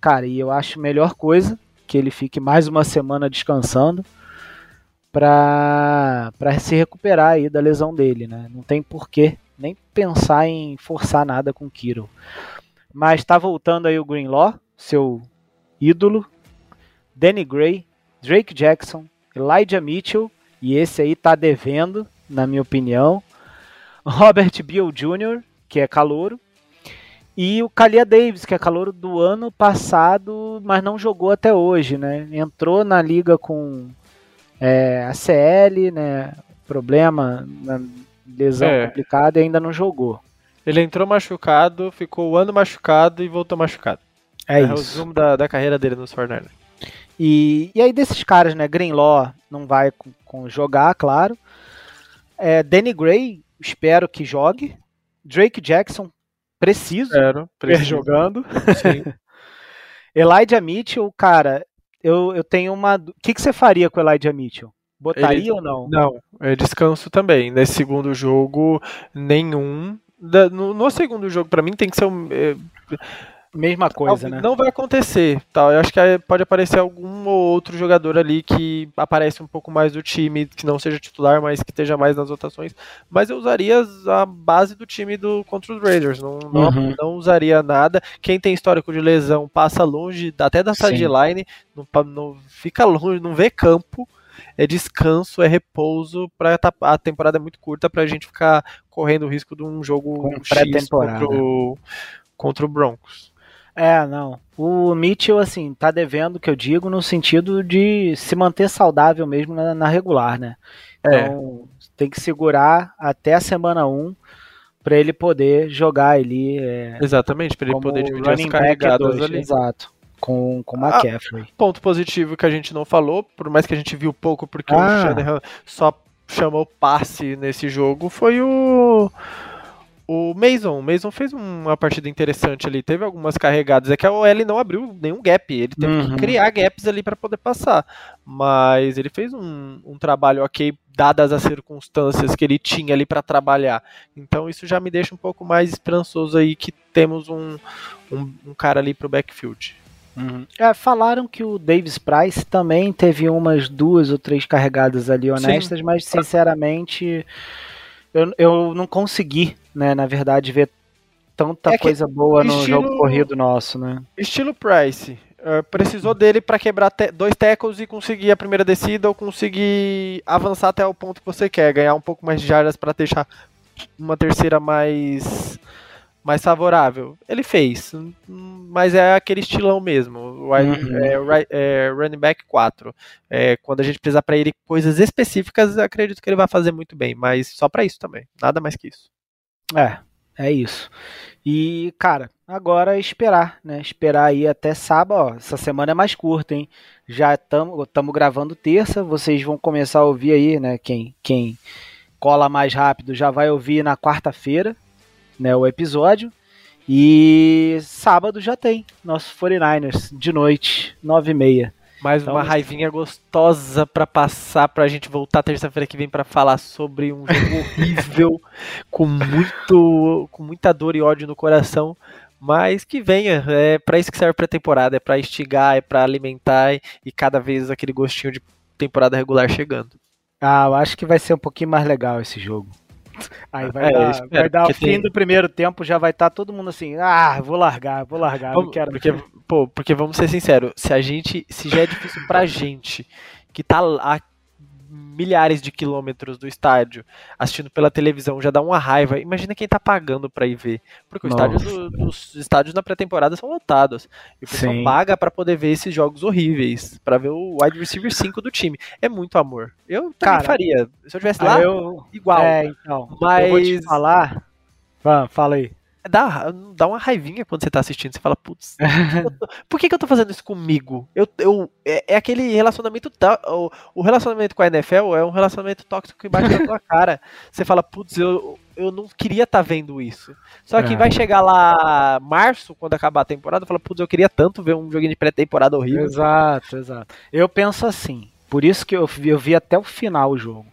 cara, e eu acho melhor coisa que ele fique mais uma semana descansando para se recuperar aí da lesão dele, né? Não tem porquê nem pensar em forçar nada com o Kiro. Mas tá voltando aí o Greenlaw, seu ídolo, Danny Gray, Drake Jackson, Elijah Mitchell e esse aí tá devendo, na minha opinião. Robert Beal Jr., que é calouro. E o Kalia Davis, que é calouro do ano passado, mas não jogou até hoje, né? Entrou na liga com é, a CL, né? Problema, lesão é. complicada e ainda não jogou. Ele entrou machucado, ficou o ano machucado e voltou machucado. É, é isso. o resumo da, da carreira dele nos Fortnite. E, e aí desses caras, né? Greenlaw não vai com, com jogar, claro. É, Danny Gray, espero que jogue. Drake Jackson, preciso espero, preciso. jogando. Sim. Elijah Mitchell, cara, eu, eu tenho uma. O que, que você faria com o Elijah Mitchell? Botaria Ele... ou não? Não, é descanso também. Nesse segundo jogo, nenhum. No, no segundo jogo, para mim, tem que ser um. É Mesma coisa, né? Não vai acontecer, tal. Eu acho que pode aparecer algum ou outro jogador ali que aparece um pouco mais do time, que não seja titular, mas que esteja mais nas votações. Mas eu usaria a base do time do contra os Raiders. Não, não, uhum. não usaria nada. Quem tem histórico de lesão passa longe, até da sideline, não, não fica longe, não vê campo é descanso, é repouso para a temporada é muito curta para a gente ficar correndo o risco de um jogo pré-temporada contra, contra o Broncos. É, não. O Mitchell, assim, tá devendo, que eu digo, no sentido de se manter saudável mesmo na, na regular, né? É. Então, tem que segurar até a semana 1 para ele poder jogar ali. É, Exatamente, para ele poder dividir as carregadas ali. Exato. Com, com o ah, McCaffrey. Ponto positivo que a gente não falou, por mais que a gente viu pouco, porque ah. o Shanahan só chamou passe nesse jogo, foi o o Mason, o Mason fez uma partida interessante ali, teve algumas carregadas, é que a OL não abriu nenhum gap, ele teve uhum. que criar gaps ali para poder passar, mas ele fez um, um, trabalho ok, dadas as circunstâncias que ele tinha ali para trabalhar, então isso já me deixa um pouco mais esperançoso aí que temos um, um, um cara ali pro backfield. Uhum. É, falaram que o Davis Price também teve umas duas ou três carregadas ali honestas, Sim. mas sinceramente eu, eu não consegui, né, na verdade, ver tanta é coisa boa no estilo, jogo corrido nosso, né? Estilo Price. Uh, precisou dele para quebrar te dois tackles e conseguir a primeira descida ou conseguir avançar até o ponto que você quer, ganhar um pouco mais de jardas para deixar uma terceira mais mais favorável. Ele fez, mas é aquele estilão mesmo. Uhum. É, é, running back 4. É, quando a gente precisar para ele coisas específicas, acredito que ele vai fazer muito bem, mas só para isso também. Nada mais que isso. É, é isso. E, cara, agora é esperar, né? Esperar aí até sábado. Ó, essa semana é mais curta, hein? Já estamos gravando terça. Vocês vão começar a ouvir aí, né? Quem, quem cola mais rápido já vai ouvir na quarta-feira, né? O episódio. E sábado já tem nosso 49ers de noite, 9h30. Mais então, uma raivinha gostosa para passar pra gente voltar terça-feira que vem para falar sobre um jogo horrível, com muito com muita dor e ódio no coração, mas que venha, é para isso que serve a temporada, é para instigar, é para alimentar e cada vez aquele gostinho de temporada regular chegando. Ah, eu acho que vai ser um pouquinho mais legal esse jogo. Aí vai é, dar, vai dar o fim tem... do primeiro tempo, já vai estar tá todo mundo assim, ah, vou largar, vou largar, vamos, não quero. Porque, pô, porque vamos ser sinceros, se a gente, se já é difícil pra gente, que tá a milhares de quilômetros do estádio, assistindo pela televisão, já dá uma raiva. Imagina quem tá pagando pra ir ver. Porque os estádios, os estádios na pré-temporada são lotados. E o pessoal Sim. paga para poder ver esses jogos horríveis. para ver o wide receiver 5 do time. É muito amor. Eu também Cara, faria. Se eu tivesse lá, eu, igual. É, então. Mas. Eu vou te falar. Fala aí dá, dá uma raivinha quando você tá assistindo. Você fala, putz, por que, que eu tô fazendo isso comigo? Eu, eu, é, é aquele relacionamento. O, o relacionamento com a NFL é um relacionamento tóxico embaixo da tua cara. Você fala, putz, eu, eu não queria estar tá vendo isso. Só que é. vai chegar lá março, quando acabar a temporada, fala, putz, eu queria tanto ver um joguinho de pré-temporada horrível. Exato, exato. Eu penso assim. Por isso que eu, eu vi até o final o jogo.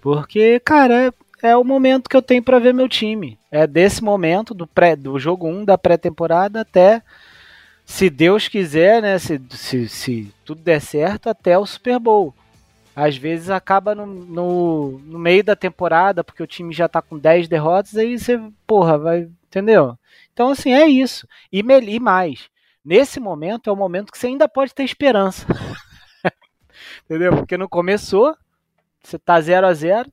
Porque, cara, é o momento que eu tenho para ver meu time. É desse momento, do, pré, do jogo 1 da pré-temporada até, se Deus quiser, né? Se, se, se, tudo der certo, até o Super Bowl. Às vezes acaba no, no, no meio da temporada, porque o time já tá com 10 derrotas, aí você, porra, vai. Entendeu? Então, assim, é isso. E, e mais. Nesse momento é o momento que você ainda pode ter esperança. entendeu? Porque não começou, você tá 0 a 0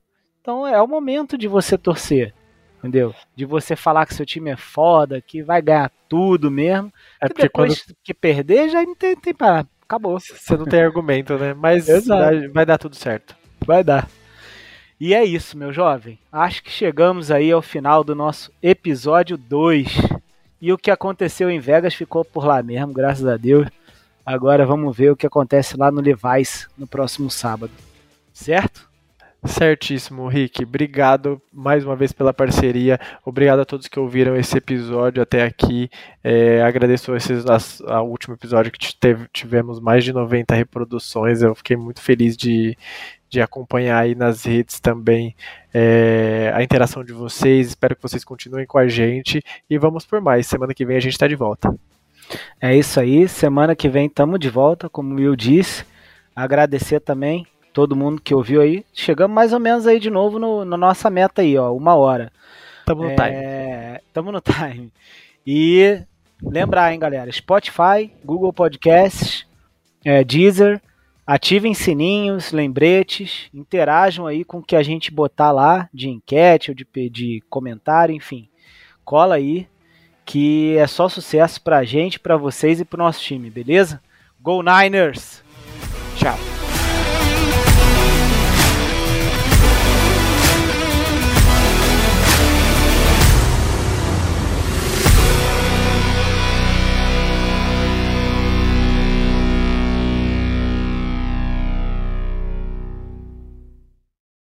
então é o momento de você torcer. Entendeu? De você falar que seu time é foda, que vai ganhar tudo mesmo. É porque depois quando... que perder, já não tem, tem para Acabou. Você não tem argumento, né? Mas vai, vai dar tudo certo. Vai dar. E é isso, meu jovem. Acho que chegamos aí ao final do nosso episódio 2. E o que aconteceu em Vegas ficou por lá mesmo, graças a Deus. Agora vamos ver o que acontece lá no Levi's no próximo sábado. Certo? Certíssimo, Rick. Obrigado mais uma vez pela parceria. Obrigado a todos que ouviram esse episódio até aqui. É, agradeço esses, a, último episódio que teve, tivemos mais de 90 reproduções. Eu fiquei muito feliz de, de acompanhar aí nas redes também é, a interação de vocês. Espero que vocês continuem com a gente e vamos por mais. Semana que vem a gente está de volta. É isso aí. Semana que vem estamos de volta, como o Will disse. Agradecer também todo mundo que ouviu aí. Chegamos mais ou menos aí de novo no, na nossa meta aí, ó, uma hora. Tamo no é, time. Tamo no time. E lembrar, hein, galera, Spotify, Google Podcasts, é, Deezer, ativem sininhos, lembretes, interajam aí com o que a gente botar lá de enquete ou de, de comentário, enfim. Cola aí, que é só sucesso pra gente, pra vocês e pro nosso time, beleza? Go Niners! Tchau!